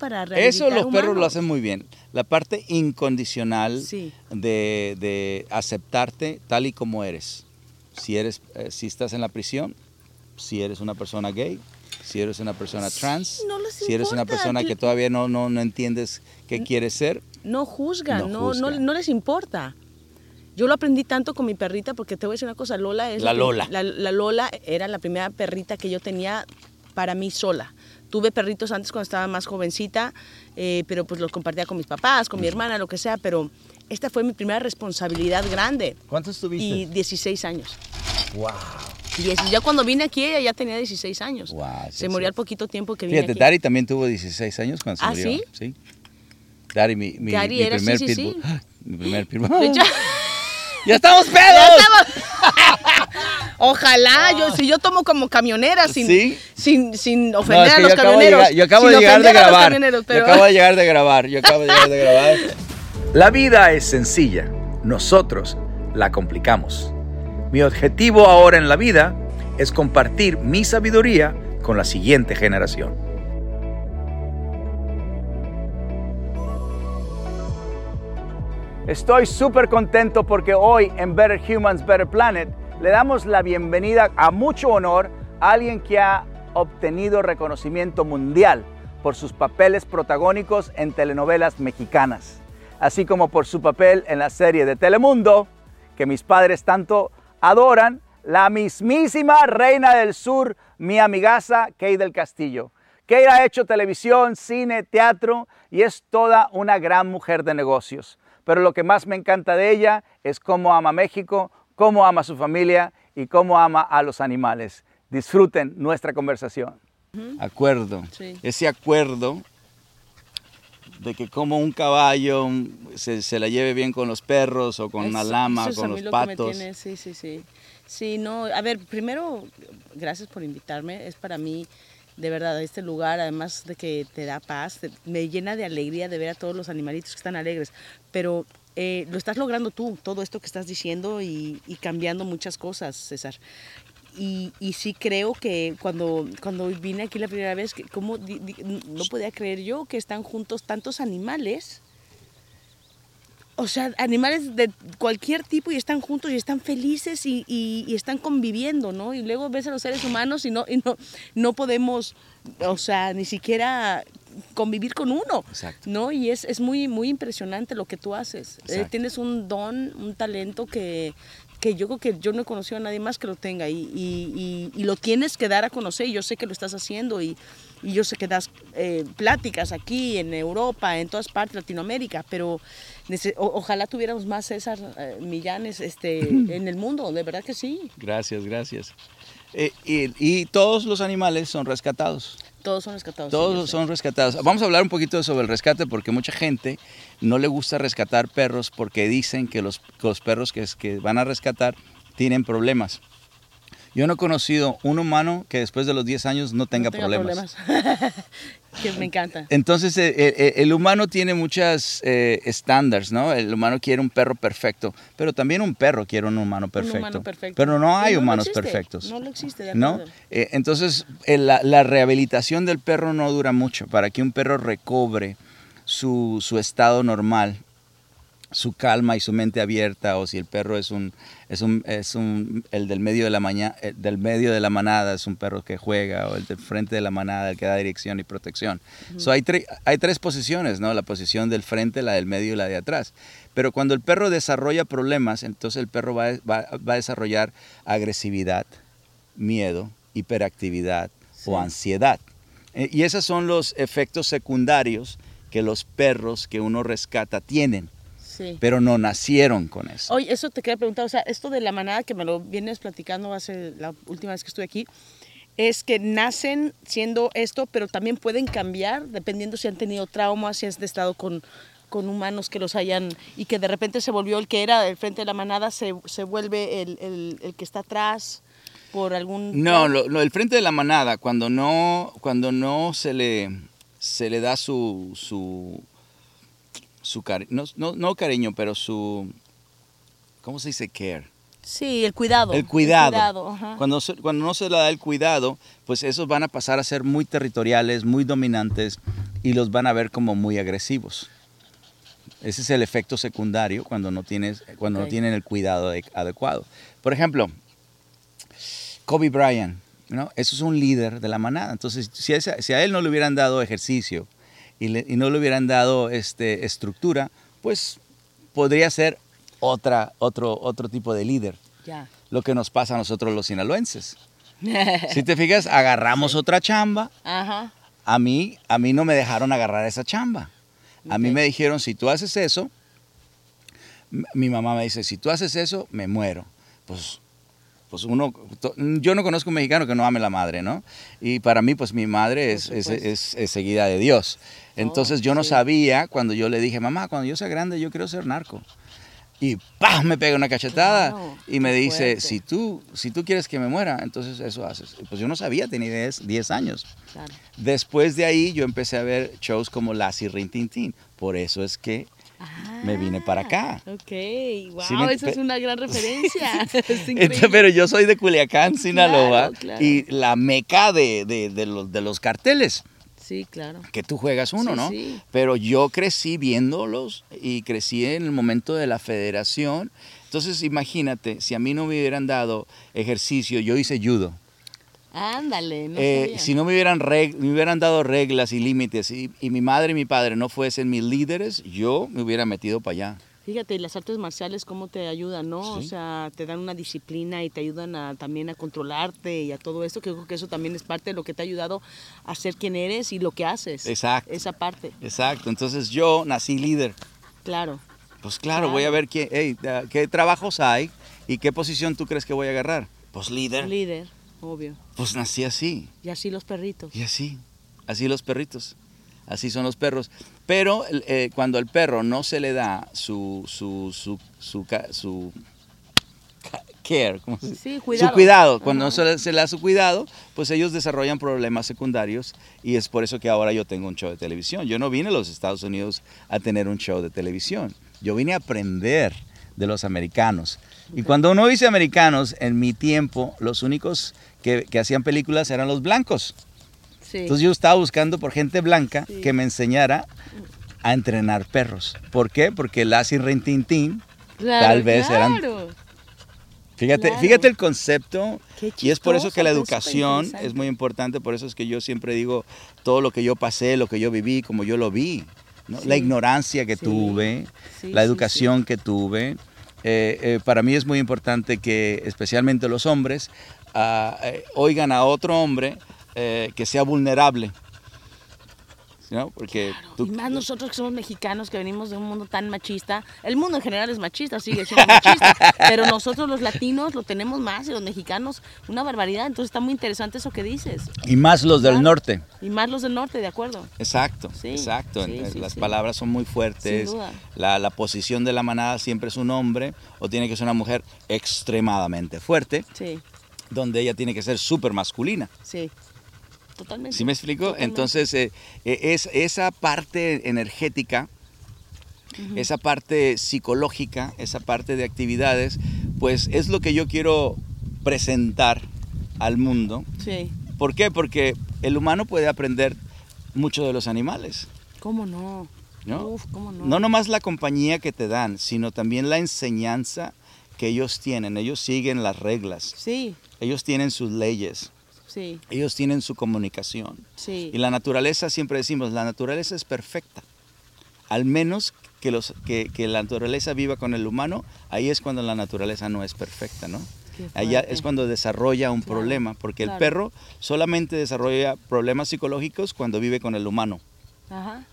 para Eso los perros lo hacen muy bien. La parte incondicional Sí. de, de aceptarte tal y como eres. Si eres, eh, si estás en la prisión, si eres una persona gay, si eres una persona trans, no si eres una persona que todavía no, no, no entiendes qué quieres ser, No juzgan, No no, no, juzgan. no les importa. Yo lo aprendí tanto con mi perrita porque te voy a decir una cosa, Lola es... La Lola. La, la Lola era la primera perrita que yo tenía para mí sola. Tuve perritos antes cuando estaba más jovencita, eh, pero pues los compartía con mis papás, con mi hermana, lo que sea, pero esta fue mi primera responsabilidad grande. ¿cuántos tuviste? Y 16 años. wow. Ya cuando vine aquí ella ya tenía 16 años. Wow, sí, se sí. murió al poquito tiempo que vine Fíjate, aquí. Dari también tuvo 16 años cuando se ¿Ah, murió. sí? Dari, mi, mi, Dari mi era- primer sí, sí, sí. pitbull. Mi primer pitbull. ¡Ya estamos pedos! Ya estamos. Ojalá, yo, si yo tomo como camionera sin, ¿Sí? sin, sin No, ofender es que a los yo camioneros. llegar, yo acabo de llegar de grabar. Yo acabo de llegar de grabar. Yo acabo de llegar de grabar. La vida es sencilla. Nosotros la complicamos. Mi objetivo ahora en la vida es compartir mi sabiduría con la siguiente generación. Estoy súper contento porque hoy en Better Humans, Better Planet le damos la bienvenida a mucho honor a alguien que ha obtenido reconocimiento mundial por sus papeles protagónicos en telenovelas mexicanas, así como por su papel en la serie de Telemundo que mis padres tanto adoran, la mismísima reina del sur, mi amigaza Kay del Castillo. Kay ha hecho televisión, cine, teatro y es toda una gran mujer de negocios. Pero lo que más me encanta de ella es cómo ama México, cómo ama a su familia y cómo ama a los animales. Disfruten nuestra conversación. Acuerdo. Sí. Ese acuerdo de que como un caballo se, se la lleve bien con los perros o con una Eso- lama, eso es a con mí los lo que me patos. tiene, sí, sí, sí. Sí, no, a ver, primero, gracias por invitarme. Es para mí, de verdad, este lugar, además de que te da paz, te- me llena de alegría de ver a todos los animalitos que están alegres. Pero eh, lo estás logrando tú, todo esto que estás diciendo y, y cambiando muchas cosas, César. Y, y sí creo que cuando, cuando vine aquí la primera vez, como di- di- no podía creer yo que están juntos tantos animales o sea, animales de cualquier tipo y están juntos y están felices y, y- y están conviviendo, ¿no? Y luego ves a los seres humanos y no, no, no podemos, o sea, ni siquiera convivir con uno, Exacto. ¿no? Y es, es muy, muy impresionante lo que tú haces. Eh, tienes un don, un talento que, que yo creo que yo no he conocido a nadie más que lo tenga y, y- y- y lo tienes que dar a conocer y yo sé que lo estás haciendo y, y yo sé que das eh, pláticas aquí en Europa, en todas partes, Latinoamérica, pero o- ojalá tuviéramos más César eh, Millanes este, en el mundo, de verdad que sí, Gracias, gracias. Eh, y, y todos los animales son rescatados. todos son rescatados. Todos son rescatados. Vamos a hablar un poquito sobre el rescate porque mucha gente no le gusta rescatar perros porque dicen que los, perros que, van a rescatar tienen problemas. Yo no he conocido un humano que después de los 10 años no tenga, No tenga problemas. problemas. que me encanta. Entonces, eh, eh, el humano tiene muchos estándares, ¿no? El humano quiere un perro perfecto, pero también un perro quiere un humano perfecto. Un humano perfecto. Pero no hay humanos existe, perfectos. No lo existe, de ¿no? acuerdo. Eh, entonces, eh, la, la rehabilitación del perro no dura mucho. Para que un perro recobre su, su estado normal, su calma y su mente abierta, o si el perro es un, es un, es un el del medio de la mañana, del medio de la manada es un perro que juega, o el del frente de la manada, el que da dirección y protección. So, hay, tre- hay tres posiciones, ¿no? La posición del frente, la del medio y la de atrás. Pero cuando el perro desarrolla problemas, entonces el perro va, va- va a desarrollar agresividad, miedo, hiperactividad Sí. o ansiedad. Eh, y esos son los efectos secundarios que los perros que uno rescata tienen, Sí. pero no nacieron con eso. Oye, eso te quería preguntar, o sea, esto de la manada que me lo vienes platicando hace la última vez que estuve aquí, es que nacen siendo esto, pero también pueden cambiar dependiendo si han tenido traumas, si has estado con, con humanos que los hayan, y que de repente se volvió el que era el frente de la manada, se, se vuelve el, el- el que está atrás por algún... No, lo, lo- el frente de la manada, cuando no, cuando no se le, se le da su, su, su cari- no, no, no cariño, pero su, ¿cómo se dice care? Sí, el cuidado. El cuidado. Cuando, se- cuando no se le da el cuidado, pues esos van a pasar a ser muy territoriales, muy dominantes y los van a ver como muy agresivos. Ese es el efecto secundario cuando no, tienes, cuando no tienen el cuidado ade- adecuado. Por ejemplo, Kobe Bryant, ¿no? Eso es un líder de la manada. Entonces, si a, si a él no le hubieran dado ejercicio y, le- y no le hubieran dado este, estructura, pues podría ser otra, otro, otro tipo de líder. Ya. Lo que nos pasa a nosotros los sinaloenses. Si te fijas, agarramos otra chamba. Ajá. A mí, a mí no me dejaron agarrar esa chamba. A mí me dijeron, si tú haces eso, mi mamá me dice, si tú haces eso, me muero. Pues, pues uno, yo no conozco un mexicano que no ame la madre, ¿no? Y para mí, pues mi madre es, es, es- es seguida de Dios. Entonces yo no sí. sabía cuando yo le dije, mamá, cuando yo sea grande yo quiero ser narco. Y ¡pam! me pega una cachetada y me dice, fuerte. si tú, si tú quieres que me muera, entonces eso haces. Pues yo no sabía, tenía 10, 10 años. Claro. Después de ahí yo empecé a ver shows como Lassie Rin Tin Tin. Por eso es que me vine para acá. Ah, Ok, wow, Sí, me- esa es una gran referencia. es Entonces, pero yo soy de Culiacán, Sinaloa, Claro, claro. y la meca de, de- de los, de los carteles, Sí, claro. que tú juegas uno, Sí, ¿no? sí. Pero yo crecí viéndolos y crecí en el momento de la federación. Entonces, imagínate, si a mí no me hubieran dado ejercicio, yo hice judo. Ándale, no Eh, si no me hubieran, reg- me hubieran dado reglas y límites y, y mi madre y mi padre no fuesen mis líderes, yo me hubiera metido para allá. Fíjate, y las artes marciales cómo te ayudan, ¿no? O sea, te dan una disciplina y te ayudan a, también a controlarte y a todo esto, que creo que eso también es parte de lo que te ha ayudado a ser quien eres y lo que haces. Exacto. Esa parte, Exacto, entonces yo nací líder. claro. Pues claro, voy a ver qué, hey, qué trabajos hay y qué posición tú crees que voy a agarrar. Pues líder. Líder, obvio. Pues nací así Y así los perritos. y así. Así los perritos. Así son los perros. Pero eh, cuando al perro no se le da su, su, su, su, ca- su ca- care, ¿cómo se dice? Sí, Su cuidado. cuidado. Cuando no Ajá. se le da su cuidado, pues ellos desarrollan problemas secundarios y es por eso que ahora yo tengo un show de televisión. Yo no vine a los Estados Unidos a tener un show de televisión. Yo vine a aprender de los americanos. Y cuando uno dice americanos, en mi tiempo, los únicos que, que hacían películas eran los blancos. Sí. Entonces yo estaba buscando por gente blanca Sí. que me enseñara a entrenar perros. ¿Por qué? Porque Lassie Tin, Claro, tal vez eran- claro. Fíjate, Claro. fíjate el concepto Qué y es por eso que la chistoso, educación es muy importante, por eso es que yo siempre digo todo lo que yo pasé, lo que yo viví, como yo lo vi, ¿no? Sí. la ignorancia que tuve, la educación que tuve. Eh, eh, para mí es muy importante que especialmente los hombres ah, eh, oigan a otro hombre eh, que sea vulnerable. ¿no? Porque tú- Y más nosotros que somos mexicanos, que venimos de un mundo tan machista. El mundo en general es machista, sigue siendo machista. pero nosotros los latinos lo tenemos más y los mexicanos una barbaridad. Entonces está muy interesante eso que dices. y más los del Claro. norte. Y más los del norte, de acuerdo. Exacto, Sí, exacto. sí, sí, Las palabras son muy fuertes. Sin duda. La, la posición de la manada siempre es un hombre o tiene que ser una mujer extremadamente fuerte, Sí, donde ella tiene que ser súper masculina. sí. Totalmente. ¿Sí me explico? Totalmente. Entonces, eh, eh, es, esa parte energética, esa parte psicológica, esa parte de actividades, pues es lo que yo quiero presentar al mundo. Sí. ¿Por qué? Porque el humano puede aprender mucho de los animales. ¿Cómo no? ¿no? Uf, ¿cómo no? No nomás la compañía que te dan, sino también la enseñanza que ellos tienen. Ellos siguen las reglas, Sí, ellos tienen sus leyes, sí, ellos tienen su comunicación. sí. Y la naturaleza, siempre decimos, la naturaleza es perfecta. Al menos que, los, que, que la naturaleza viva con el humano, ahí es cuando la naturaleza no es perfecta, ¿no? Allá es cuando desarrolla un Claro, problema, porque el perro solamente desarrolla problemas psicológicos cuando vive con el humano. Ajá.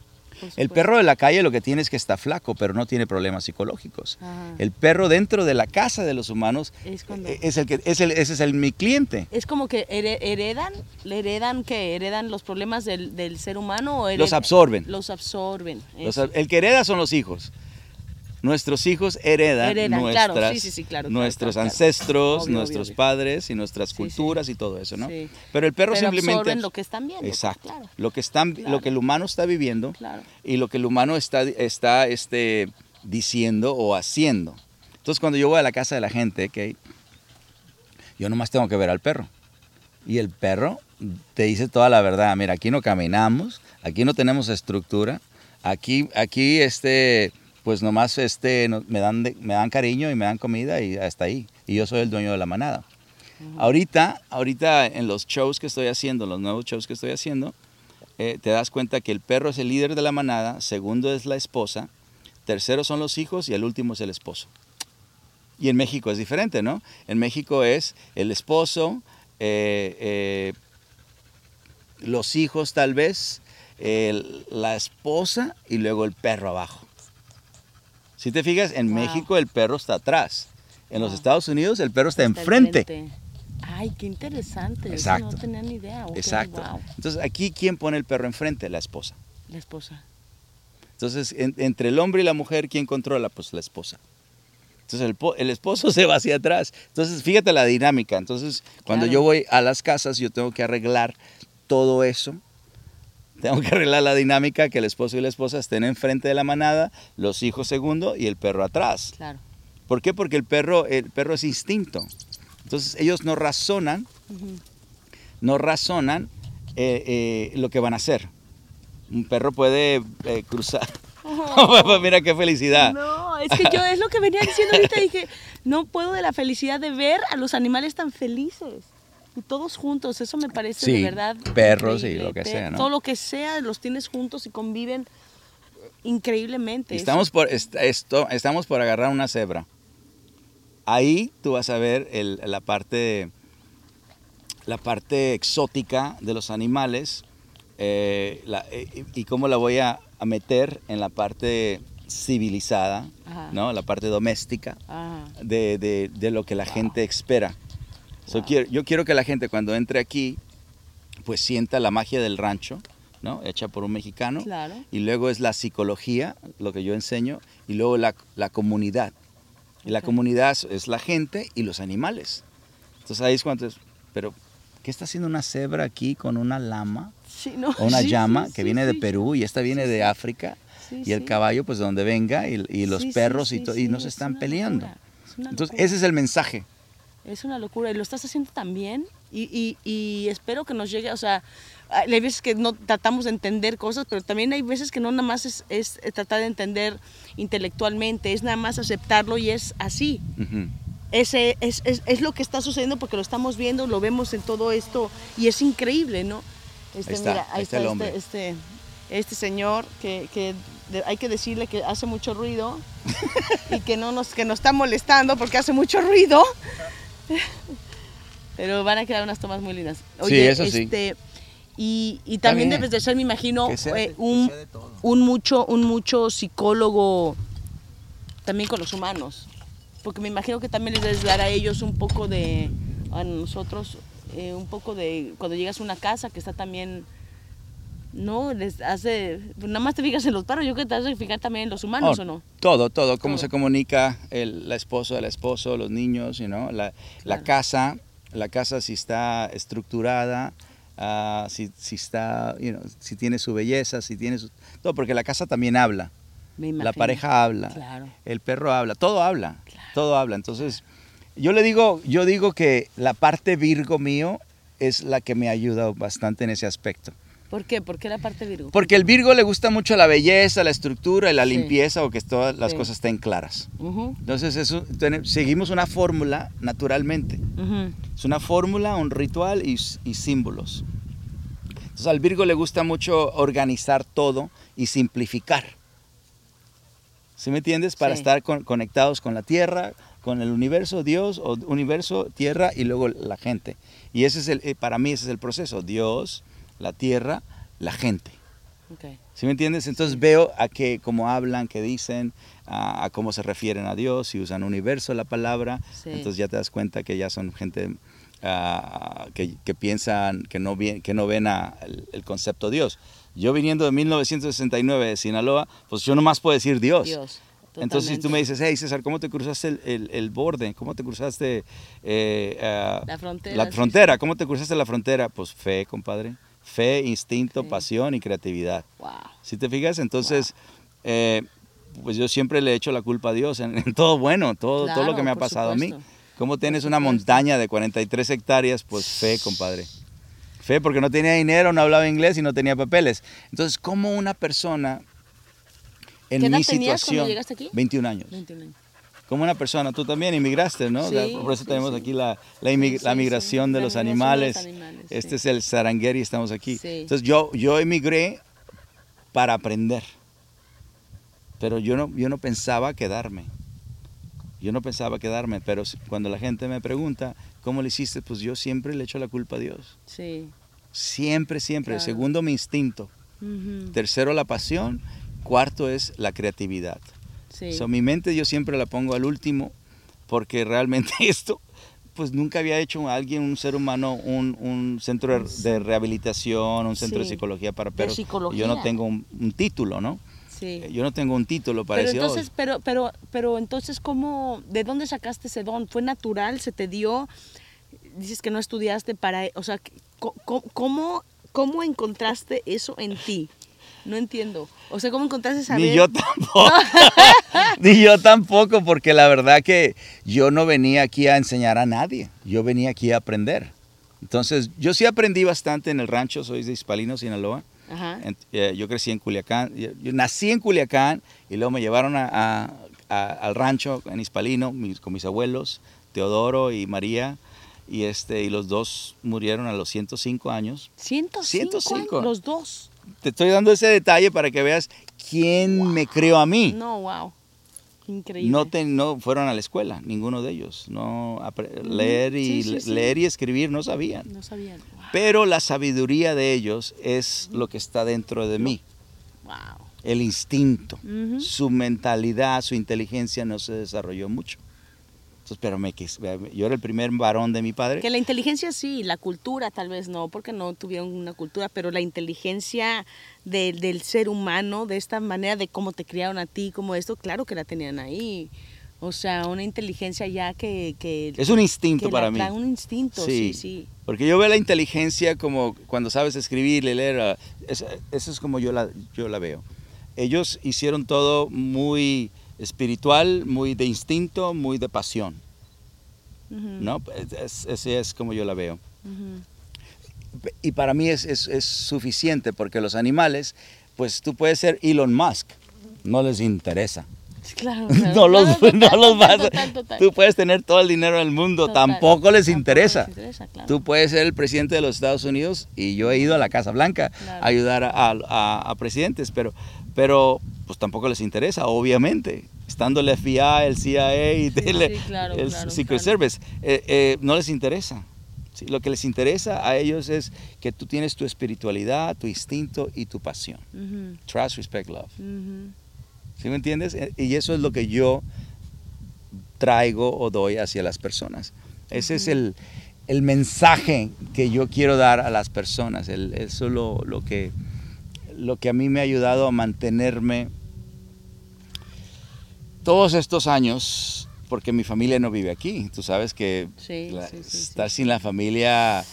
El perro de la calle lo que tiene es que está flaco, pero no tiene problemas psicológicos. Ajá. El perro dentro de la casa de los humanos Es cuando- eh, es el que es el, ese es el mi cliente. Es como que here- heredan, heredan que heredan los problemas del, del ser humano o Los absorben. Los absorben. Los- el que hereda son los hijos. Nuestros hijos heredan, Heredan, nuestras, claro, sí, sí, sí, claro, claro, nuestros claro, ancestros, Obvio, nuestros obvio, obvio. padres y nuestras culturas y todo eso, ¿no? Pero el perro Pero simplemente lo que están viendo. Exacto. Lo que están lo que el humano está viviendo y lo que el humano está está este diciendo o haciendo. Entonces, cuando yo voy a la casa de la gente, ¿ok? yo nomás tengo que ver al perro. Y el perro te dice toda la verdad. Mira, aquí no caminamos, aquí no tenemos estructura, aquí, aquí este, pues nomás este, me, dan me dan cariño y me dan comida y hasta ahí. Y yo soy el dueño de la manada. Ahorita, ahorita en los shows que estoy haciendo, los nuevos shows que estoy haciendo, eh, te das cuenta que el perro es el líder de la manada, segundo es la esposa, tercero son los hijos y el último es el esposo. Y en México es diferente, ¿no? En México es el esposo, eh, eh, los hijos tal vez, la esposa y luego el perro abajo. Si te fijas, en México el perro está atrás. En los Estados Unidos el perro está, enfrente. Ay, qué interesante. Exacto. no tenía ni idea. Exacto. Entonces, aquí, ¿quién pone el perro enfrente? La esposa. La esposa. Entonces, entre el hombre y la mujer, ¿quién controla? Pues la esposa. Entonces, el, esposo se va hacia atrás. Entonces, fíjate la dinámica. Entonces, cuando yo voy a las casas, yo tengo que arreglar todo eso. Tengo que arreglar la dinámica que el esposo y la esposa estén enfrente de la manada, los hijos segundo y el perro atrás. Claro. ¿Por qué? Porque el perro, el perro es instinto. Entonces ellos no razonan, no razonan eh, eh, lo que van a hacer. Un perro puede eh, cruzar. Mira qué felicidad. No, es que yo es lo que venía diciendo ahorita. Dije, no puedo de la felicidad de ver a los animales tan felices. Todos juntos, eso me parece de verdad. Perros y lo que sea, ¿no? Todo lo que sea, los tienes juntos y conviven increíblemente. Estamos por, esto, estamos por agarrar una cebra ahí tú vas a ver la, parte, la parte exótica de los animales eh, eh, y, cómo la voy a, meter en la parte civilizada, ¿no? la parte doméstica de, lo que la gente espera. Yo quiero que la gente cuando entre aquí, pues sienta la magia del rancho, ¿no? hecha por un mexicano, y luego es la psicología, lo que yo enseño, y luego la, la comunidad. Y la comunidad es la gente y los animales. Entonces ahí es cuando pero ¿qué está haciendo una cebra aquí con una lama? o una llama que viene de Perú y esta viene de África. y el caballo, pues de donde venga, y, los perros y, y no se están peleando. Entonces, ese es el mensaje. Es una locura. Y lo estás haciendo también. Y, y, espero que nos llegue, o sea, hay veces que no tratamos de entender cosas, pero también hay veces que no nada más es, es tratar de entender intelectualmente, es nada más aceptarlo y es así. Ese es, es, es, lo que está sucediendo porque lo estamos viendo, lo vemos en todo esto y es increíble, ¿no? Este, ahí está, mira, ahí está, este, este, este, señor que, que hay que decirle que hace mucho ruido y que no nos, que nos está molestando porque hace mucho ruido. Pero van a quedar unas tomas muy lindas. sí, eso sí. Este, y, y también, debes de ser, me imagino, eh, un, un, mucho, un mucho psicólogo también con los humanos. Porque me imagino que también les debes dar a ellos un poco de, a nosotros, eh, un poco de, cuando llegas a una casa que está también, no, les hace, nada más te fijas en los perros, yo creo que te hace fijar también en los humanos, oh, ¿o no? Todo, todo, cómo se comunica el, la esposa, el esposo, los niños, you la, la casa, la casa si está estructurada, uh, si, si, está, you know, si tiene su belleza, si tiene su... Todo, porque la casa también habla. La pareja habla, claro. el perro habla, todo habla, todo habla. Entonces, yo le digo, yo digo que la parte Virgo mío es la que me ayuda bastante en ese aspecto. ¿Por qué? ¿Por qué la parte Virgo? Porque el Virgo le gusta mucho la belleza, la estructura y la limpieza o que todas las cosas estén claras. Entonces eso, seguimos una fórmula naturalmente. Es una fórmula, un ritual y, símbolos. Entonces al Virgo le gusta mucho organizar todo y simplificar. ¿Sí me entiendes? Para estar conectados con la tierra, con el universo, Dios, o universo, tierra y luego la gente. Y ese es el, eh, para mí ese es el proceso. Dios, la tierra, la gente. ¿Sí me entiendes? Entonces veo a que cómo hablan, qué dicen, a, cómo se refieren a Dios, si usan universo la palabra, entonces ya te das cuenta que ya son gente ah, que, piensan, que no, que no ven a, el, concepto Dios. Yo viniendo de 1969 de Sinaloa, pues yo nomás puedo decir Dios. Dios. Entonces, si tú me dices, hey César, ¿cómo te cruzaste el, borde? ¿Cómo te cruzaste eh, ah, la frontera? La frontera, ¿cómo te cruzaste la frontera? Pues fe, compadre. Fe, instinto, pasión y creatividad. Wow. Si te fijas, entonces, eh, pues yo siempre le he hecho la culpa a Dios en, todo bueno, todo, todo lo que me ha pasado a mí. ¿Cómo tienes una montaña de 43 hectáreas? Pues fe, compadre. Fe porque no tenía dinero, no hablaba inglés y no tenía papeles. Entonces, ¿cómo una persona en ¿Qué edad mi tenías cuando situación, llegaste aquí? 21 años, 21 años. Como una persona, tú también inmigraste, ¿no? O sea, Sí, por eso sí, tenemos sí. aquí la, la, migración de los migración de los animales. Este es el Sarangeri, estamos aquí. Entonces yo, yo emigré para aprender, pero yo no, yo no pensaba quedarme. Yo no pensaba quedarme, pero cuando la gente me pregunta, ¿cómo lo hiciste? Pues yo siempre le echo la culpa a Dios. Sí. Siempre, siempre. Claro. Segundo, mi instinto. Tercero, la pasión. Cuarto es la creatividad. Sí. So, mi mente yo siempre la pongo al último porque realmente esto, pues nunca había hecho a alguien, un ser humano, un, un centro de, de rehabilitación, un centro de psicología para perros. psicología. Yo no tengo un, un título, ¿no? Sí. Yo no tengo un título para Pero decir, "Oh, entonces, pero, pero, pero entonces, ¿cómo, de dónde sacaste ese don? ¿Fue natural? ¿Se te dio? Dices que no estudiaste para, o sea, ¿cómo, cómo encontraste eso en ti? No entiendo. O sea, ¿cómo encontraste saber? Ni yo tampoco. Ni yo tampoco, porque la verdad que yo no venía aquí a enseñar a nadie. Yo venía aquí a aprender. Entonces, yo sí aprendí bastante en el rancho, soy de Hispalino, Sinaloa. Ajá. Eh, yo crecí en Culiacán, yo, nací en Culiacán y luego me llevaron a- a- a- al rancho en Hispalino mis- con mis abuelos, Teodoro y María, y, este, y los dos murieron a los 105 años. 105, 105. años, los dos. Te estoy dando ese detalle para que veas quién me crió a mí. No, wow. Increíble. No, te- no fueron a la escuela, ninguno de ellos. No leer, y, sí, sí, sí. leer y escribir no sabían. No sabían. Wow. Pero la sabiduría de ellos es lo que está dentro de mí. wow. el instinto, su mentalidad, su inteligencia no se desarrolló mucho. Entonces, pero me yo era el primer varón de mi padre. Que la inteligencia sí, la cultura tal vez no, porque no tuvieron una cultura, pero la inteligencia de- del ser humano, de esta manera de cómo te criaron a ti, como esto, claro que la tenían ahí. O sea, una inteligencia ya que... que Es un instinto que para mí. Un instinto, sí, Sí. sí. Porque yo veo la inteligencia como cuando sabes escribir leer, ah, es- eso es como yo la, yo la veo. Ellos hicieron todo muy espiritual, muy de instinto, muy de pasión. Ujú, ¿no? Es- Ese es como yo la veo. Y para mí es, es- es suficiente porque los animales, pues tú puedes ser Elon Musk, no les interesa. Claro, claro, No los, claro, no total, los vas a- total, total. Tú puedes tener todo el dinero del mundo, tampoco les tampoco interesa. les interesa, claro. Tú puedes ser el presidente de los Estados Unidos y yo he ido a la Casa Blanca a ayudar a, a- a presidentes, pero, pero pues tampoco les interesa, obviamente. Estando el FBI, el CIA y Sí, el, sí, claro, el claro, Secret claro. Service, eh, eh, no les interesa. Sí, lo que les interesa a ellos es que tú tienes tu espiritualidad, tu instinto y tu pasión. Trust, respect, love. ujú. ¿Sí me entiendes? Eh, Y eso es lo que yo traigo o doy hacia las personas. Ese es el, el mensaje que yo quiero dar a las personas. El- eso es lo, lo que, lo que a mí me ha ayudado a mantenerme todos estos años, porque mi familia no vive aquí. Tú sabes que Sí, la- sí, sí, estar sin la familia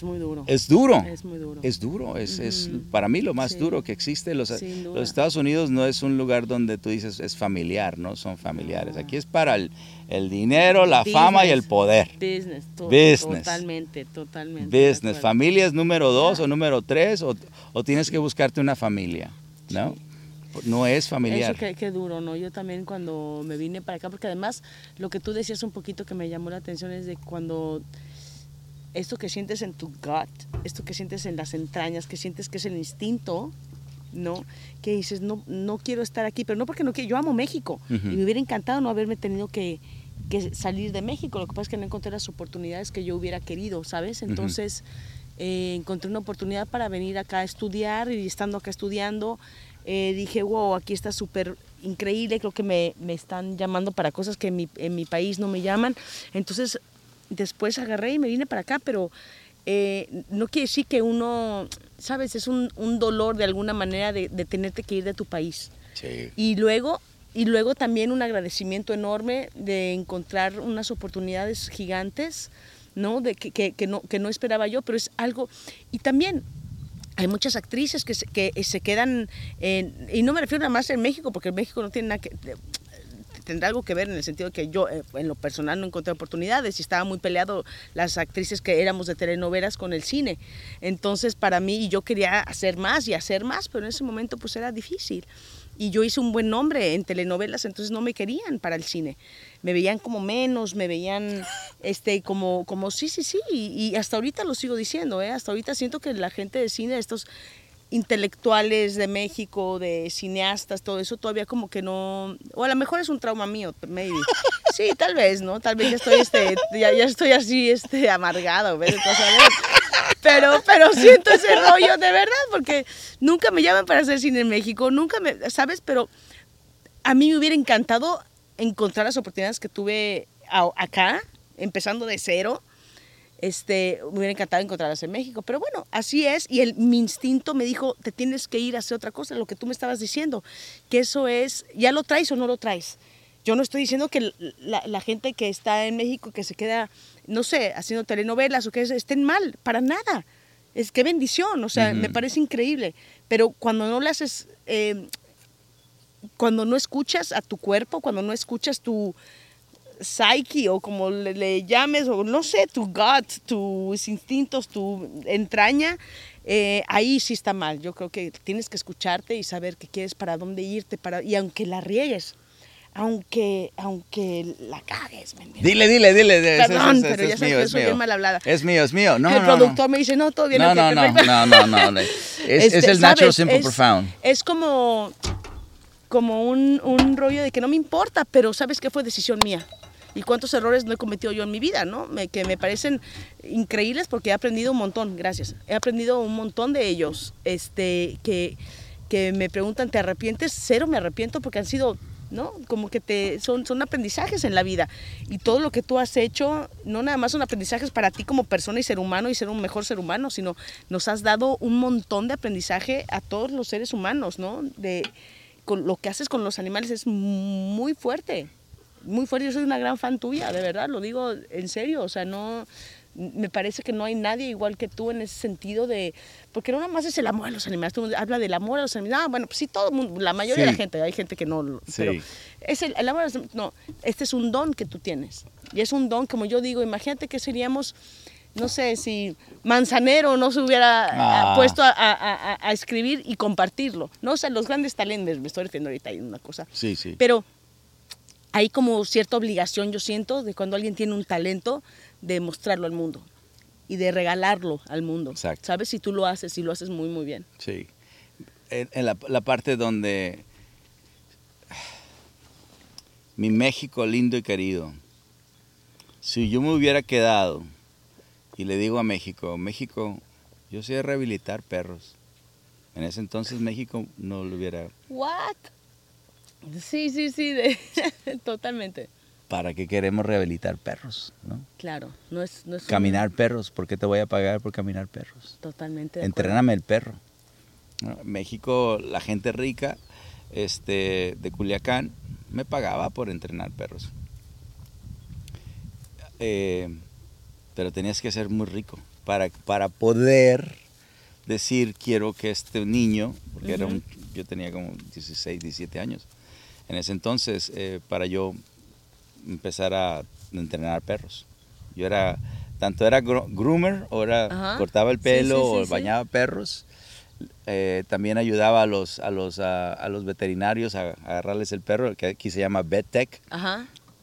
Es muy duro. es duro. Es muy duro. Es duro, es, para mí lo más Sí, duro que existe. Los, los Estados Unidos no es un lugar donde tú dices es familiar, no son familiares. Aquí es para el, el dinero, la fama y el poder. Business, to- Business. Totalmente, totalmente. Business, familia es número dos o número tres o, o tienes que buscarte una familia, ¿no? No es familiar. Eso qué duro, ¿no? Yo también cuando me vine para acá, porque además lo que tú decías un poquito que me llamó la atención es de cuando esto que sientes en tu gut, esto que sientes en las entrañas, que sientes que es el instinto, ¿no? Que dices, no, no quiero estar aquí, pero no porque no quiero, yo amo México Ujú. y me hubiera encantado no haberme tenido que, que salir de México, lo que pasa es que no encontré las oportunidades que yo hubiera querido, ¿sabes? Entonces eh, encontré una oportunidad para venir acá a estudiar y estando acá estudiando, eh, dije, wow, aquí está súper increíble, creo que me, me están llamando para cosas que en mi, en mi país no me llaman. Entonces, después agarré y me vine para acá, pero eh, no quiere decir que uno, sabes, es un, un dolor de alguna manera de, de tenerte que ir de tu país. Sí. Y luego, y luego también un agradecimiento enorme de encontrar unas oportunidades gigantes, ¿no? De que, que- que no, que no esperaba yo, pero es algo... Y también hay muchas actrices que se, que se quedan, en- y no me refiero nada más en México, porque en México no tiene nada que... tendrá algo que ver en el sentido de que yo eh, en lo personal no encontré oportunidades y estaba muy peleado las actrices que éramos de telenovelas con el cine. Entonces para mí yo quería hacer más y hacer más, pero en ese momento pues era difícil. Y yo hice un buen nombre en telenovelas, entonces no me querían para el cine. Me veían como menos, me veían este, como, como sí, sí, sí. Y, hasta ahorita lo sigo diciendo, ¿eh? hasta ahorita siento que la gente de cine, estos intelectuales de México, de cineastas, todo eso todavía como que no, o a lo mejor es un trauma mío, maybe. Sí, tal vez, ¿no? Tal vez ya estoy, este, ya, ya estoy así, este, amargado, pero, pero siento ese rollo de verdad, porque nunca me llaman para hacer cine en México, nunca me, ¿sabes? Pero a mí me hubiera encantado encontrar las oportunidades que tuve acá, empezando de cero, este, me hubiera encantado encontrarlas en México, pero bueno, así es, y el, mi instinto me dijo, te tienes que ir a hacer otra cosa, lo que tú me estabas diciendo, que eso es, ya lo traes o no lo traes. Yo no estoy diciendo que la, gente que está en México, que se queda, no sé, haciendo telenovelas o que estén mal, para nada. Es que bendición, o sea, me parece increíble. Pero cuando no le haces, eh, cuando no escuchas a tu cuerpo, cuando no escuchas tu, psyche o como le, llames, o no sé, tu gut, tus instintos, tu entraña, eh, ahí sí está mal. Yo creo que tienes que escucharte y saber qué quieres, para dónde irte, para, y aunque la riegues, aunque, aunque la cagues, ¿me Dile, dile, dile. Perdón, pero ya sabes que soy bien mal hablada. Es mío, es mío. No, el productor me dice, no, todo bien. No, no, no, no, no, no, Es, es este, el natural, simple, profound. Es como, como un, un rollo de que no me importa, pero sabes que fue decisión mía y cuántos errores no he cometido yo en mi vida, ¿no? que me parecen increíbles porque he aprendido un montón, gracias. He aprendido un montón de ellos, este, que, que me preguntan, ¿te arrepientes? Cero me arrepiento porque han sido ¿no? Como que te, son, son aprendizajes en la vida. Y todo lo que tú has hecho, no nada más son aprendizajes para ti como persona y ser humano y ser un mejor ser humano, sino nos has dado un montón de aprendizaje a todos los seres humanos, ¿no? De con lo que haces con los animales es muy fuerte muy fuerte. Yo soy una gran fan tuya, de verdad, lo digo en serio. O sea, no. Me parece que no hay nadie igual que tú en ese sentido de. Porque no nada más es el amor a los animales. Tú habla del amor a los animales. Ah, bueno, pues sí, todo el mundo, la mayoría de la gente, hay gente que no. Pero es el, amor a los No, este es un don que tú tienes. Y es un don, como yo digo, imagínate que seríamos no sé si Manzanero no se hubiera ah. puesto a, a, a, escribir y compartirlo. No o sea, los grandes talentos, me estoy refiriendo ahorita a una cosa. Sí, sí. Pero hay como cierta obligación, yo siento, de cuando alguien tiene un talento, de mostrarlo al mundo y de regalarlo al mundo. Exacto. ¿Sabes? Si tú lo haces y lo haces muy, muy bien. Sí. En, la, parte donde mi México lindo y querido, si yo me hubiera quedado y le digo a México, México, yo sé rehabilitar perros. En ese entonces México no lo hubiera... ¿What? Sí, sí, sí, totalmente. ¿Para qué queremos rehabilitar perros? ¿no? Claro, no es... No es caminar perros, ¿por qué te voy a pagar por caminar perros? Totalmente. Entréname el perro. México, la gente rica este, de Culiacán me pagaba por entrenar perros. Eh, pero tenías que ser muy rico para, para poder decir quiero que este niño, porque era un, yo tenía como 16, 17 años, en ese entonces eh, para yo empezar a entrenar perros. Yo era, tanto era groomer, o era, cortaba el pelo, o bañaba perros. Eh, también ayudaba a los, a los, a, los veterinarios a, agarrarles el perro, que aquí se llama vet tech.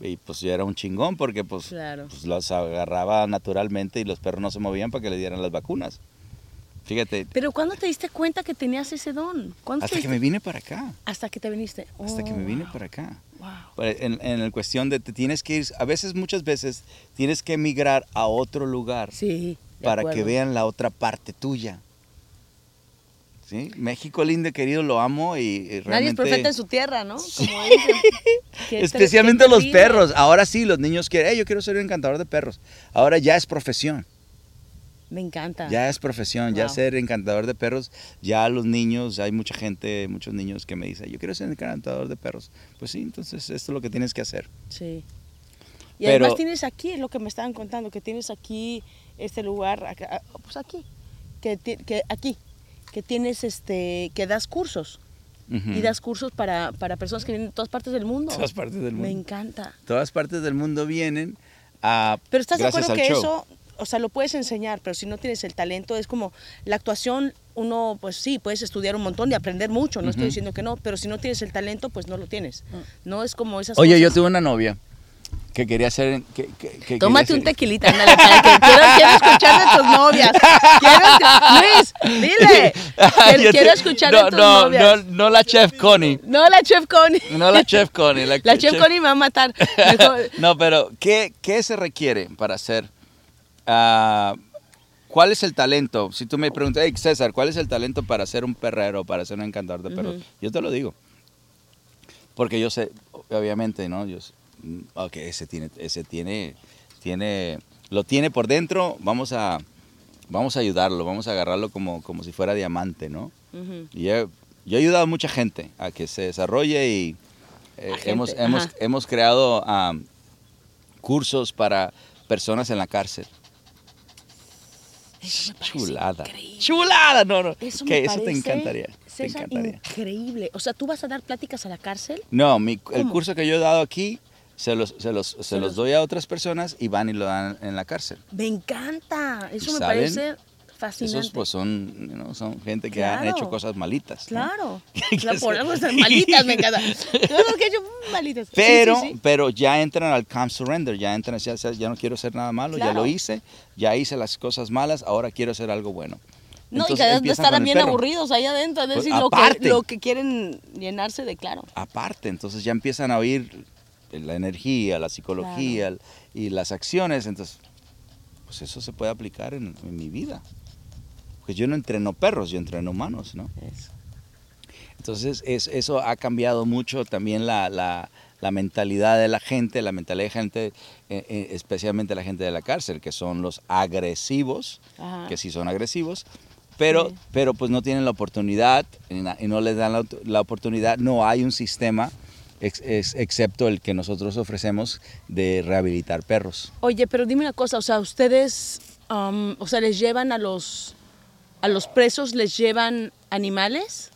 Y pues yo era un chingón porque pues, pues, los agarraba naturalmente y los perros no se movían para que le dieran las vacunas. Fíjate. Pero ¿cuándo te diste cuenta que tenías ese don? Hasta que me vine para acá. Hasta que te viniste. Hasta que me vine para acá. Wow. En, en la cuestión de te tienes que ir, a veces, muchas veces, tienes que emigrar a otro lugar. Sí. Para que vean la otra parte tuya. ¿Sí? México lindo, querido, lo amo y, realmente... Nadie es profeta en su tierra, ¿no? Como Especialmente los perros. Ahora sí, los niños quieren, yo quiero ser un encantador de perros. Ahora ya es profesión. Me encanta. Ya es profesión, ya ser encantador de perros, ya los niños, hay mucha gente, muchos niños que me dicen, yo quiero ser encantador de perros. Pues sí, entonces esto es lo que tienes que hacer. Sí. Y además tienes aquí, es lo que me estaban contando, que tienes aquí este lugar, ah, pues aquí, que, que aquí, que tienes este, que das cursos. y das cursos para, para personas que vienen de todas partes del mundo. Todas partes del mundo. Me encanta. Todas partes del mundo vienen a... Pero estás de acuerdo que show. eso, o sea, lo puedes enseñar, pero si no tienes el talento, es como la actuación, uno, pues sí, puedes estudiar un montón y aprender mucho, no estoy diciendo que no, pero si no tienes el talento, pues no lo tienes. No es como esas Oye, yo tuve una novia que quería hacer... Que, que- que Tómate quería un hacer- tequilita, ándale, para que quiero, quiero escuchar de tus novias. Quiero, Luis, dile. Quiero, escuchar no, de tus no, novias. No, no la chef Connie. No, la chef Connie. No la chef Connie. La, La chef Connie me va a matar. Mejor- no, pero ¿qué, qué se requiere para hacer? Ah, ¿Cuál es el talento? Si tú me preguntas, hey, César, ¿cuál es el talento para ser un perrero, para ser un encantador de perros? Yo te lo digo. Porque yo sé, obviamente, ¿no? Yo sé, mm, ok, ese tiene, ese tiene, tiene, lo tiene por dentro, vamos a, vamos a ayudarlo, vamos a agarrarlo como, como si fuera diamante, ¿no? Y yo he ayudado a mucha gente a que se desarrolle y eh, hemos, hemos, hemos creado am, cursos para personas en la cárcel. Eso me parece Chulada. increíble. Chulada, no, no. Eso que me eso te encantaría. Te encantaría. increíble. O sea, ¿tú vas a dar pláticas a la cárcel? No, mi- el curso que yo he dado aquí se los, se los, se Se los doy a otras personas y van y lo dan en la cárcel. Me encanta. Eso ¿Y me saben? parece fascinante. Esos pues son, know, son gente que han Claro. hecho cosas malitas. ¿no? Claro. Que La por algo están malitas, me encanta. Todo lo que he hecho, mm, malitas. Sí, Pero, sí, sí. pero ya entran al calm surrender, ya entran, ya, ya- ya no quiero hacer nada malo, ya Claro. lo hice, ya hice las cosas malas, ahora quiero hacer algo bueno. No, y Entonces, que de empiezan estar con el bien perro. aburridos ahí adentro, es Pues, decir, lo, que, lo que quieren llenarse de claro. Aparte, entonces ya empiezan a oír la energía, la psicología y las acciones, entonces, pues eso se puede aplicar en, en mi vida. Pues yo no entreno perros, yo entreno humanos, ¿no? Eso. Entonces es- eso ha cambiado mucho también la, la- la mentalidad de la gente, la mentalidad de gente, eh, eh, especialmente la gente de la cárcel, que son los agresivos, Ajá. que sí son agresivos, pero, Sí. pero pues no tienen la oportunidad y no les dan la, oportunidad, no hay un sistema ex- ex- excepto el que nosotros ofrecemos de rehabilitar perros. Oye, pero dime una cosa, o sea, ustedes, um, o sea, les llevan a los, a los presos, les llevan animales?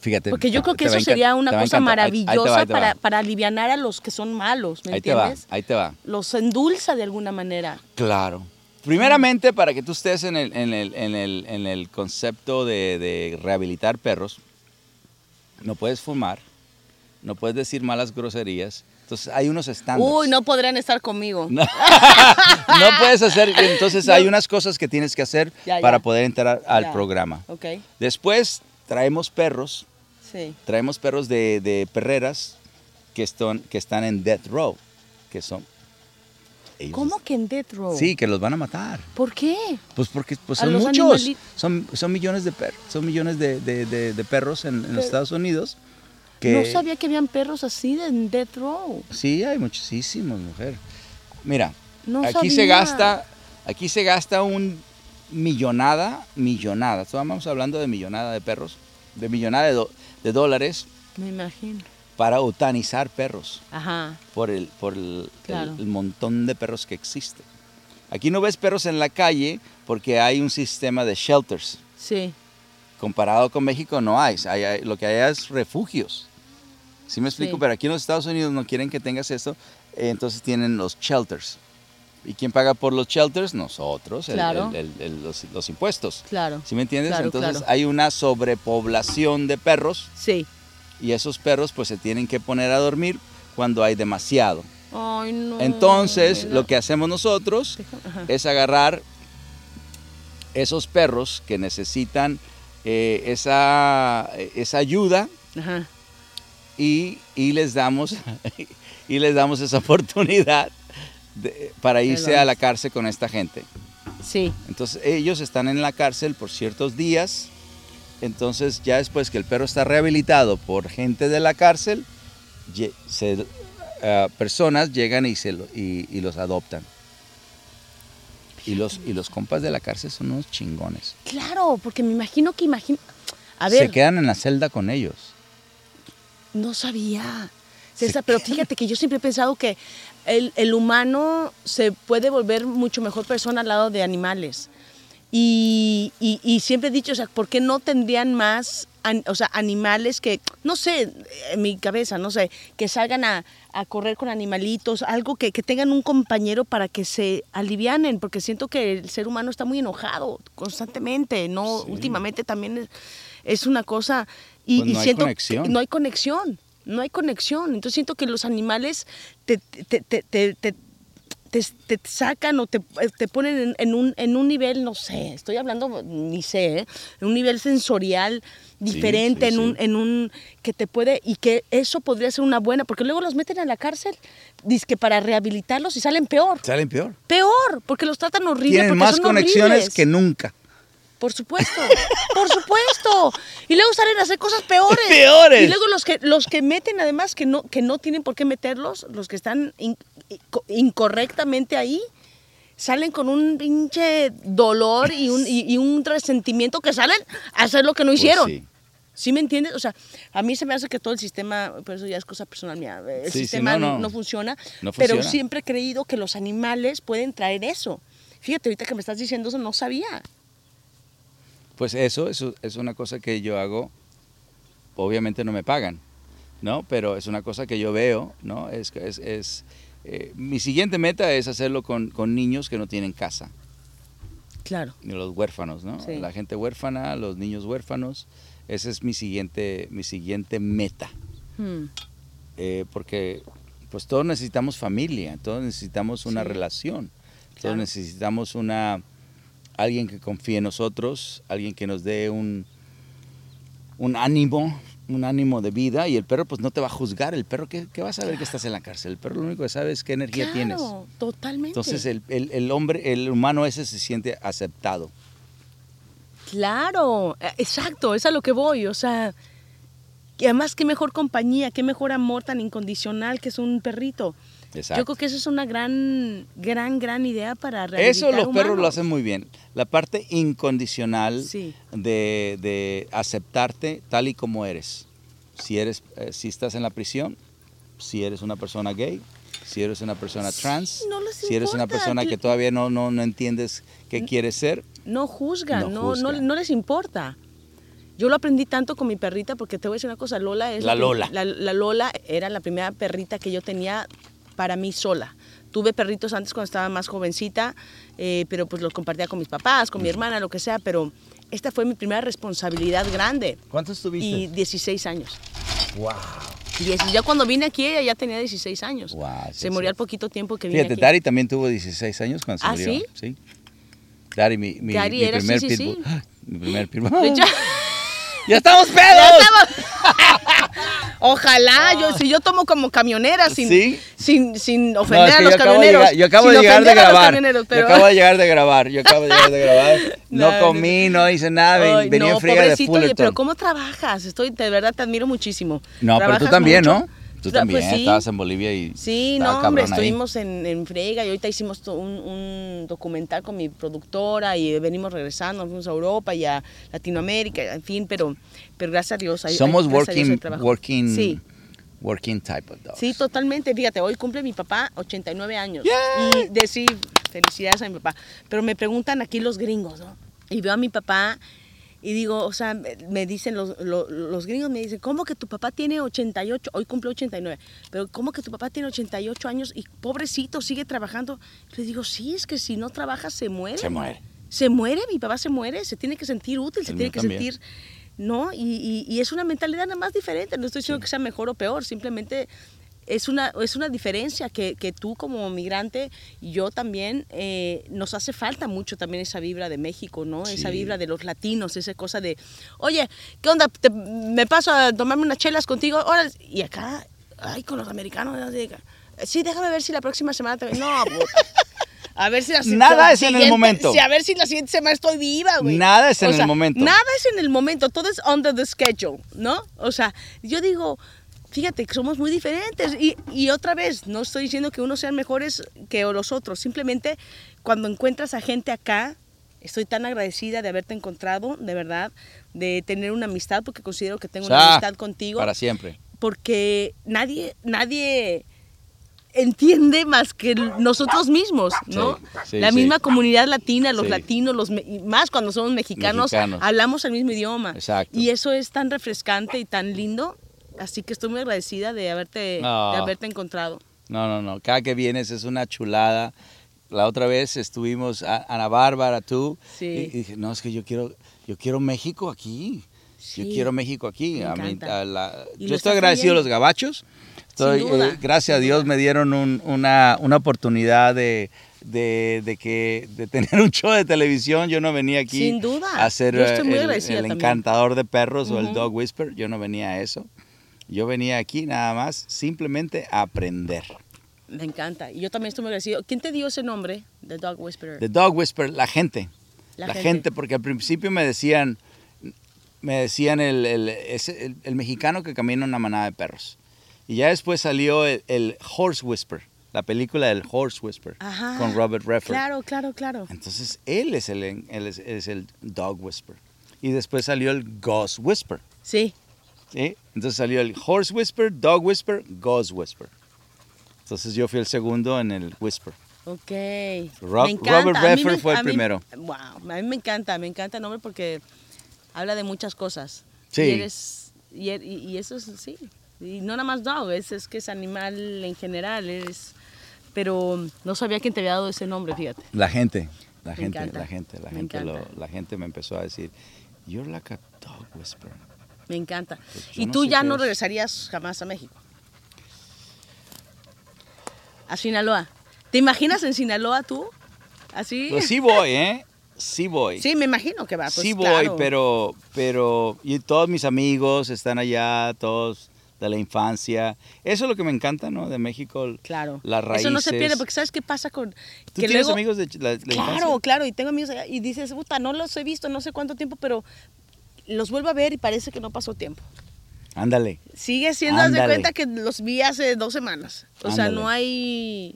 Fíjate. Porque yo creo que eso sería una cosa maravillosa va. para, para aliviar a los que son malos, ¿me Ahí te va, entiendes? ahí te va. Los endulza de alguna manera. Claro. Primeramente, para que tú estés en el, en el, en el, en el concepto de, de rehabilitar perros, no puedes fumar, no puedes decir malas groserías. Entonces, hay unos estándares. Uy, no podrían estar conmigo. No, no puedes hacer. Entonces, hay unas cosas que tienes que hacer Ya, ya. para poder entrar al Ya. programa. Ok, Después, traemos perros, sí. traemos perros de, de perreras que, están, que están en death row, que son... ellos ¿Cómo que en Death Row? Sí, que los van a matar. ¿Por qué? Pues porque pues son muchos, son, son millones de perros, son millones de, de- de- de perros en, en los Estados Unidos. Que, No sabía que habían perros así de en Death Row. Sí, hay muchísimos, mujer. Mira, No aquí se gasta, aquí se gasta un millonada, millonada. Estamos hablando de millonada de perros, de millonada de, do- de dólares Me imagino. para eutanizar perros Ajá. por el, por el, Claro. el- el montón de perros que existe. Aquí no ves perros en la calle porque hay un sistema de shelters. Sí. Comparado con México no hay, Hay- hay- lo que hay es refugios. ¿Sí me explico? Sí. Pero aquí en los Estados Unidos no quieren que tengas esto, eh, entonces tienen los shelters. ¿Y quién paga por los shelters? Nosotros, el- Claro. el- el- el- los, los impuestos. Claro. ¿Sí me entiendes? Claro, entonces claro. hay una sobrepoblación de perros Sí. y esos perros pues se tienen que poner a dormir cuando hay demasiado. Ay, no. Entonces lo que hacemos nosotros ajá. es agarrar esos perros que necesitan eh, esa, esa ayuda Ajá. Y, y les damos y les damos esa oportunidad de- para irse Perdón. a la cárcel con esta gente. Sí. Entonces ellos están en la cárcel por ciertos días. Entonces ya después que el perro está rehabilitado por gente de la cárcel, se- ah, personas llegan y, se lo- y, y los adoptan. Y los, y los compas de la cárcel son unos chingones. Claro, porque me imagino que imagino. A se ver, quedan en la celda con ellos. No sabía. César, pero fíjate que yo siempre he pensado que el, el humano se puede volver mucho mejor persona al lado de animales. Y, y- y siempre he dicho, o sea, ¿por qué no tendrían más, an- o sea, animales que, no sé, en mi cabeza, no sé, que salgan a, a correr con animalitos, algo que, que tengan un compañero para que se alivianen, porque siento que el ser humano está muy enojado constantemente, ¿no? Sí. Últimamente también es, es una cosa, y, Pues y no hay siento conexión. que no hay conexión, no hay conexión. Entonces siento que los animales te, te, te, te- te- te, te sacan o te, te ponen en, en un, en un nivel, no sé, estoy hablando, ni sé, ¿eh? en un nivel sensorial diferente, sí, en, un, sí. en un que te puede, y que eso podría ser una buena, porque luego los meten a la cárcel, que para rehabilitarlos y salen peor. Salen peor. Peor, porque los tratan horrible. Tienen porque más son conexiones horribles. que nunca. Por supuesto, por supuesto. Y luego salen a hacer cosas peores. Peores. Y luego los que los que meten además que no que no tienen por qué meterlos, los que están in- inco- incorrectamente ahí, salen con un pinche dolor y un, y, y un resentimiento que salen a hacer lo que no Pues hicieron. sí. ¿Sí me entiendes? O sea, a mí se me hace que todo el sistema, pero eso ya es cosa personal mía, el Sí, sí, sistema no, no, no. funciona, No pero funciona. siempre he creído que los animales pueden traer eso. Fíjate, ahorita que me estás diciendo eso, no sabía. Pues eso, eso es una cosa que yo hago. Obviamente no me pagan, ¿no? Pero es una cosa que yo veo, ¿no? Es, es, es, eh, mi siguiente meta es hacerlo con, con niños que no tienen casa, Claro. ni los huérfanos, ¿no? Sí. La gente huérfana, los niños huérfanos. Esa es mi siguiente, mi siguiente meta. Hmm. Eh, porque pues todos necesitamos familia, todos necesitamos una Sí. relación, Claro. todos necesitamos una alguien que confíe en nosotros, alguien que nos dé un, un ánimo, un ánimo de vida y el perro pues no te va a juzgar, el perro ¿qué, qué va a saber que estás en la cárcel? El perro lo único que sabe es qué energía tienes. Claro, totalmente. Entonces el, el- el hombre, el humano ese se siente aceptado. Claro, eh, exacto, es a lo que voy, o sea, y además qué mejor compañía, qué mejor amor tan incondicional que es un perrito. Exacto. Yo creo que eso es una gran, gran, gran idea para Eso rehabilitar los perros lo hacen muy bien. La parte incondicional Sí. de, de aceptarte tal y como eres. Si eres, eh, si estás en la prisión, si eres una persona gay, si eres una persona trans, no si eres una persona que todavía no, no, no entiendes qué quieres ser, No juzgan, No no, no, juzgan. no les importa. Yo lo aprendí tanto con mi perrita porque te voy a decir una cosa, Lola es... La Lola. La, la Lola era la primera perrita que yo tenía para mí sola. Tuve perritos antes cuando estaba más jovencita, eh, pero pues los compartía con mis papás, con mi hermana, lo que sea, pero esta fue mi primera responsabilidad grande. ¿cuántos tuviste? Y 16 años. wow. Ya cuando vine aquí ella ya tenía 16 años. Wow, sí, Se murió sí. al poquito tiempo que vine Fíjate, aquí. Dari también tuvo 16 años cuando se ¿Ah, murió. sí? Sí. Dari, mi, mi, Dari mi era, primer sí, pitbull. Mi primer pitbull. ¡Ya estamos pedos! Ya estamos- Ojalá, yo, si yo tomo como camionera sin, Sí. sin, sin ofender a los camioneros. yo acabo de llegar de grabar. Yo acabo de llegar de grabar. Yo acabo de llegar de grabar. No, comí, no hice nada. Ay, venía no, en friega de oye, Fullerton. pero ¿cómo trabajas? Estoy, de verdad te admiro muchísimo. No, pero tú ¿Trabajas también, mucho? ¿no? Tú también. pues sí. Estabas en Bolivia y. Sí, no, hombre, estuvimos en, en Frega y ahorita hicimos un, un documental con mi productora y venimos regresando, fuimos a Europa y a Latinoamérica, en fin, pero, pero gracias a Dios. hay- Somos hay- Dios working, working, Sí. working type of dogs. Sí, totalmente. Fíjate, hoy cumple mi papá 89 años. Y decir felicidades a mi papá. Pero me preguntan aquí los gringos, ¿no? Y veo a mi papá y digo, o sea, me- dicen los, lo- los gringos, me dicen, ¿cómo que tu papá tiene 88? Hoy cumple 89. Pero ¿cómo que tu papá tiene 88 años y pobrecito sigue trabajando? Le digo, sí, es que si no trabaja se muere. Se muere. Se muere, mi papá se muere, se tiene que sentir útil, se tiene que también. sentir, ¿no? Y, y- y es una mentalidad nada más diferente, no estoy diciendo que sea mejor o peor, simplemente es una, es una diferencia que, que tú como migrante y yo también eh, nos hace falta mucho también esa vibra de México, ¿no? Esa vibra de los latinos, esa cosa de, oye, ¿qué onda? Te- me paso a tomarme unas chelas contigo, órale. y acá, ay, con los americanos, sí, déjame ver si la próxima semana te... No, puta. A ver si la si- Nada es en el momento. sí, a ver si la siguiente semana estoy viva, güey. Nada es en O el momento. Nada es en el momento, todo es under the schedule, ¿no? O sea, yo digo, fíjate que somos muy diferentes. Y, y otra vez, no estoy diciendo que unos sean mejores que los otros, simplemente cuando encuentras a gente acá, estoy tan agradecida de haberte encontrado, de verdad, de tener una amistad, porque considero que tengo O una amistad contigo Para siempre. porque nadie, nadie, entiende más que nosotros mismos, ¿no? Sí, sí, la sí. misma comunidad latina, los latinos, los y más cuando somos mexicanos, Mexicanos. hablamos el mismo idioma. Exacto. Y eso es tan refrescante y tan lindo. Así que estoy muy agradecida de haberte, Ah. de haberte encontrado. No, no, no. Cada que vienes es una chulada. La otra vez estuvimos a- Ana Bárbara, tú. Sí. Y, y dije, no, es que yo quiero, yo quiero México aquí. Yo Sí. quiero México aquí. Me A mí, a la- yo estoy agradecido a viviendo. los gabachos. Estoy, Sin duda, eh, gracias a Dios me dieron un- una, una oportunidad de, de, de que, de tener un show de televisión. Yo no venía aquí Sin duda. a ser Yo el, el encantador de perros o el dog whisper. Yo no venía a eso. Yo venía aquí nada más simplemente a aprender. Me encanta. Y yo también estoy muy agradecido. ¿Quién te dio ese nombre, The Dog Whisperer? The Dog Whisper, la gente. La La, gente. gente. porque al principio me decían, me decían el, el- ese- el- el mexicano que camina una manada de perros. Y ya después salió el, el Horse Whisper, la película del Horse Whisper, Ajá. con Robert Redford. Claro, claro, claro. Entonces él es el, él es, es el Dog Whisper. Y después salió el Ghost Whisper. Sí. ¿Sí? Entonces salió el Horse Whisper, Dog Whisper, Ghost Whisper. Entonces yo fui el segundo en el Whisper. Ok. Rob- Me encanta. Robert Redford me- fue el mí- primero. Wow. A mí me encanta, me encanta el nombre porque habla de muchas cosas. Sí. Y, eres, y, er- y- y eso es sí. Y no nada más dog, es, es que es animal en general. Eres, pero no sabía quién te había dado ese nombre, fíjate. La gente, la Me gente, encanta, la gente, la me gente, lo- la gente me empezó a decir, you're like a dog whisperer. Me encanta. Pues y no tú ya no es. regresarías jamás a México. A Sinaloa. ¿Te imaginas en Sinaloa tú? Así. Pues sí voy, ¿eh? Sí voy. Sí, me imagino que va. Pues, sí voy, claro. pero, pero, y todos mis amigos están allá, todos de la infancia. Eso es lo que me encanta, ¿no? De México, Claro. las raíces. Eso no se pierde, porque ¿sabes qué pasa con...? ¿Tú que tienes luego- amigos de la, de la Claro, infancia? claro, y tengo amigos allá, y dices, puta, no los he visto no sé cuánto tiempo, pero los vuelvo a ver y parece que no pasó tiempo. Ándale. Sigue siendo, haz de cuenta que los vi hace dos semanas. O sea, Ándale. no hay...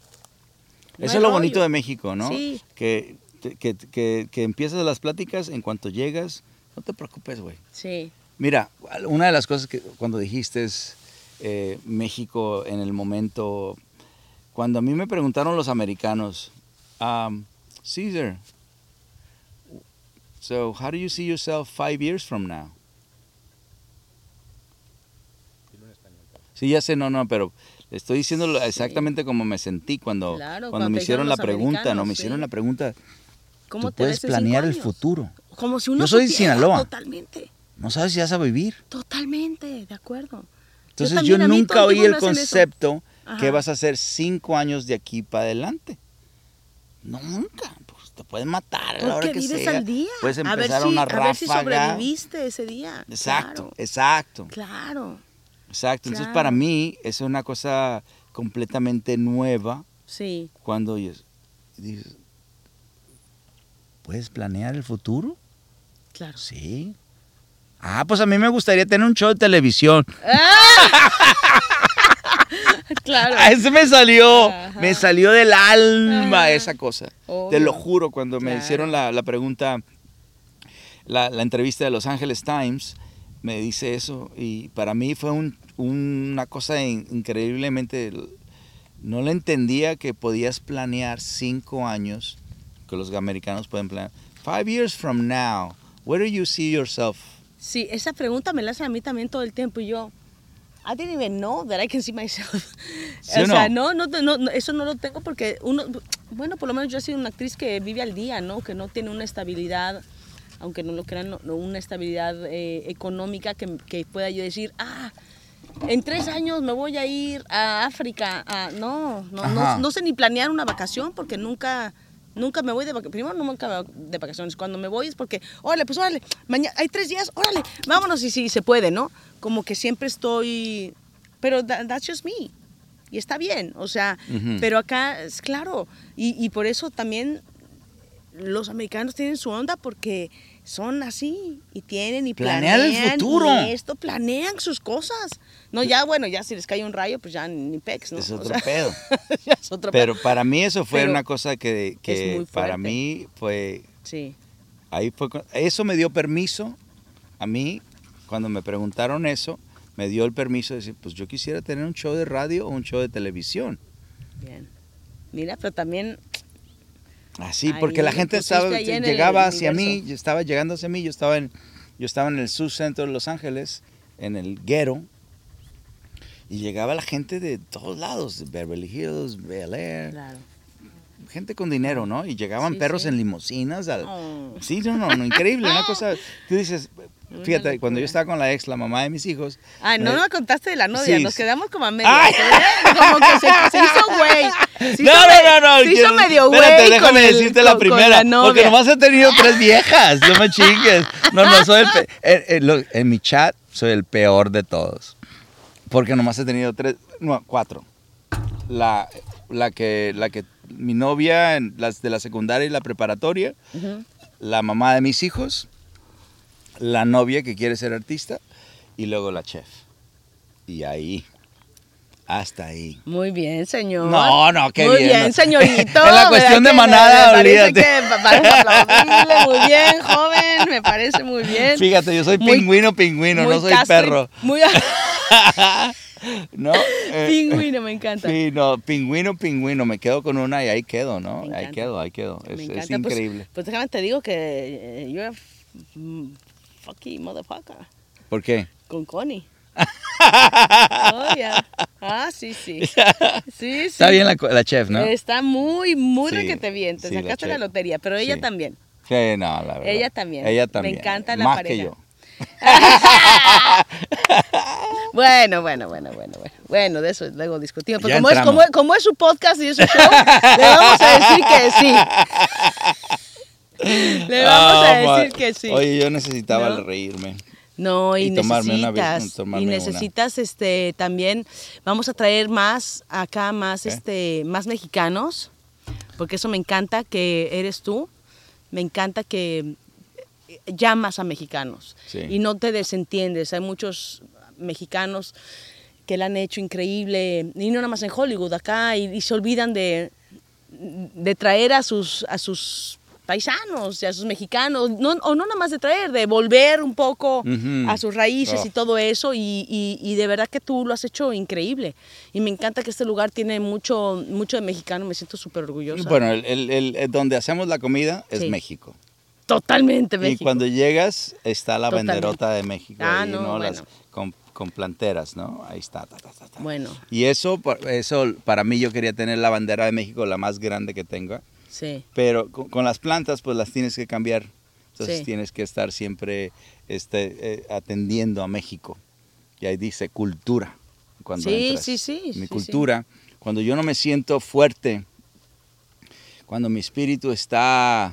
no Eso hay es lo rollo. bonito de México, ¿no? Sí. Que, que, que, que empiezas las pláticas, en cuanto llegas, no te preocupes, güey. Sí, Mira, una de las cosas que cuando dijiste es eh, México en el momento, cuando a mí me preguntaron los americanos, um, Caesar, so how do you see yourself five years from now? Sí, ya sé, no, no, pero le estoy diciendo exactamente como me sentí cuando, Claro, cuando, cuando me hicieron la pregunta, ¿no? Me hicieron sí. la pregunta, ¿Cómo tú te puedes planear el futuro. Como si uno Yo soy de Sinaloa. Totalmente, No sabes si vas a vivir. totalmente, de acuerdo. Entonces yo, mí nunca oí el concepto que vas a hacer cinco años de aquí para adelante. Nunca. Te puedes matar a la hora que vives sea. al día. Puedes a ver empezar si, una a ver si ráfaga. sobreviviste ese día. Exacto, Claro, exacto, claro, exacto. Entonces Claro. para mí es una cosa completamente nueva sí. cuando oyes- dices, ¿puedes planear el futuro? Claro. Sí. Ah, pues a mí me gustaría tener un show de televisión. Claro. Ah, ese me salió, Ajá. me salió del alma Ajá. esa cosa. Te lo juro, cuando me hicieron la, la pregunta, la, la entrevista de Los Angeles Times, me dice eso y para mí fue un- una cosa in- increíblemente, no le entendía que podías planear cinco años, que los americanos pueden planear. Five years from now, where do you see yourself? Sí, esa pregunta me la hacen a mí también todo el tiempo y yo, I didn't even know that I can see myself. ¿Sí o o sea, no? no, no, no, no, eso no lo tengo porque uno, bueno, por lo menos yo he sido una actriz que vive al día, ¿no? Que no tiene una estabilidad, aunque no lo crean, no, una estabilidad eh, económica que, que pueda yo decir, ah, en tres años me voy a ir a África. a-". no, no, no, no sé ni planear una vacación porque nunca... Nunca me voy de vacaciones. Primero, nunca me voy de vacaciones. Cuando me voy es porque, órale, pues órale, mañana hay tres días, órale, vámonos y si se puede, ¿no? Como que siempre estoy. Pero tha- that's just me. Y está bien, o sea, Ujú. pero acá es claro. Y, y por eso también los americanos tienen su onda porque son así y tienen y Planear el planean futuro. y esto planean sus cosas. No, ya bueno, ya si les cae un rayo, pues ya ni pex, ¿no? Es O otro sea, pedo. ya es otro pedo. Pero para mí eso fue Pero una cosa que, que para mí fue Sí, ahí fue eso me dio permiso a mí cuando me preguntaron eso me dio el permiso de decir pues yo quisiera tener un show de radio o un show de televisión bien. Mira, pero también Así, porque la gente estaba, el llegaba hacia mí, yo estaba llegando hacia mí, yo estaba en, yo estaba en el subcentro de Los Ángeles, en el guero, y llegaba la gente de todos lados, Beverly Hills, Bel Air, claro. gente con dinero, ¿no? Y llegaban Sí, perros sí. en limusinas. al- Oh. Sí, no, no, no, increíble, una cosa. Tú dices, fíjate, cuando yo estaba con la ex, la mamá de mis hijos. Ay, no me- me contaste de la novia, Sí, nos quedamos como a. ¿eh? Como que se, se hizo güey. Se No, hizo no, no, no. Se hizo medio güey. Espérate, déjame el- decirte la con- primera. la porque nomás he tenido tres viejas. No me chingues. No, no, soy el. eh, eh, en mi chat soy el peor de todos. Porque nomás he tenido tres. No, cuatro. La, la que. La que mi novia, en las de la secundaria y la preparatoria. La mamá de mis hijos. La novia que quiere ser artista. Y luego la chef. Y ahí. Hasta ahí. Muy bien, señor. No, no, qué muy bien, bien, no. señorito. En la cuestión ¿verdad de manada, me olvídate. que muy bien, joven, me parece muy bien. Fíjate, yo soy Muy- pingüino, pingüino, Muy no soy perro. Muy ¿No? Eh, pingüino, me encanta. Sí, no, pingüino, pingüino. Me quedo con una y ahí quedo, ¿no? Me Ahí quedo, ahí quedo. Es, me es. Pues- increíble. Pues, déjame te digo que eh, you're a f- mm, fucking motherfucker. ¿Por qué? Con Connie. oh, yeah. Ah, sí, sí. Sí, sí. Está bien la, chef, ¿no? Está muy, muy Sí, requete bien. Te la sacaste la, lotería, pero ella también. Sí, no, la verdad. Ella también. Ella Me también. encanta la Más que pareja. yo. Bueno, bueno, bueno, bueno, bueno. Bueno, de eso luego discutimos. Pero como es, como, es- como es su podcast y es su show, le vamos a decir que sí. Le vamos a Ah, decir que sí. Oye, yo necesitaba ¿No? reírme. No, y, Y tomarme una necesitas, vez- tomarme y una. necesitas este también vamos a traer más acá más este más mexicanos, porque eso me encanta que eres tú. Me encanta que llamas a mexicanos Sí. y no te desentiendes. Hay muchos mexicanos que la han hecho increíble y no nada más en Hollywood acá y, y se olvidan de, de traer a sus a sus paisanos y a sus mexicanos no, o no nada más de traer de volver un poco a sus raíces Oh. y todo eso y, y- y de verdad que tú lo has hecho increíble y me encanta que este lugar tiene mucho mucho de mexicano me siento súper orgullosa Bueno, el, el- el- el donde hacemos la comida es Sí. México. totalmente México Y cuando llegas está la Totalmente. banderota de México Ah, ahí, no, ¿no? Las- bueno. con, con planteras, ¿no? Ahí está. ta, ta, ta, ta. bueno Y eso, eso, para mí yo quería tener la bandera de México la más grande que tenga, sí pero con, con las plantas pues las tienes que cambiar. Entonces Sí. tienes que estar siempre este, eh, atendiendo a México. Y ahí dice cultura. Cuando Sí, entras. sí, sí, Mi sí, sí. cultura, cuando yo no me siento fuerte, cuando mi espíritu está...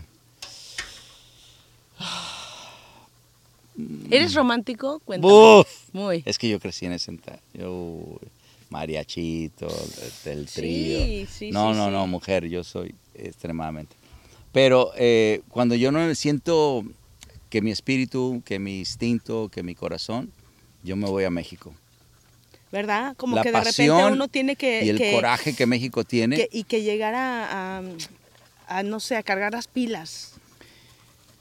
eres romántico cuéntame ¡Buf! muy Es que yo crecí en ese yo mariachito, del trío. sí, no, sí, no, sí. no, mujer, yo soy extremadamente. Pero eh, cuando yo no me siento que mi espíritu, que mi instinto, que mi corazón, yo me voy a México. verdad como La que de repente uno tiene que y el que- coraje que México tiene, que- y que llegara a, a, no sé a cargar las pilas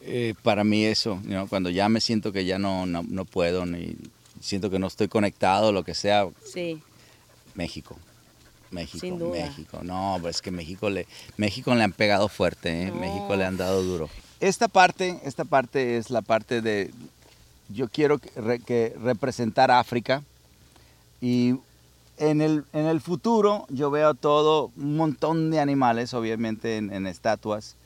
eh, para mí eso, ¿no? cuando ya me siento que ya no, no, no puedo, ni siento que no estoy conectado, lo que sea, sí México. México, Sin duda. México. No, pues es que México le, México le han pegado fuerte, ¿eh? No. México le han dado duro. Esta parte, esta parte es la parte de, yo quiero que, re- que representar África y en el, en el futuro yo veo todo, un montón de animales, obviamente en, en estatuas,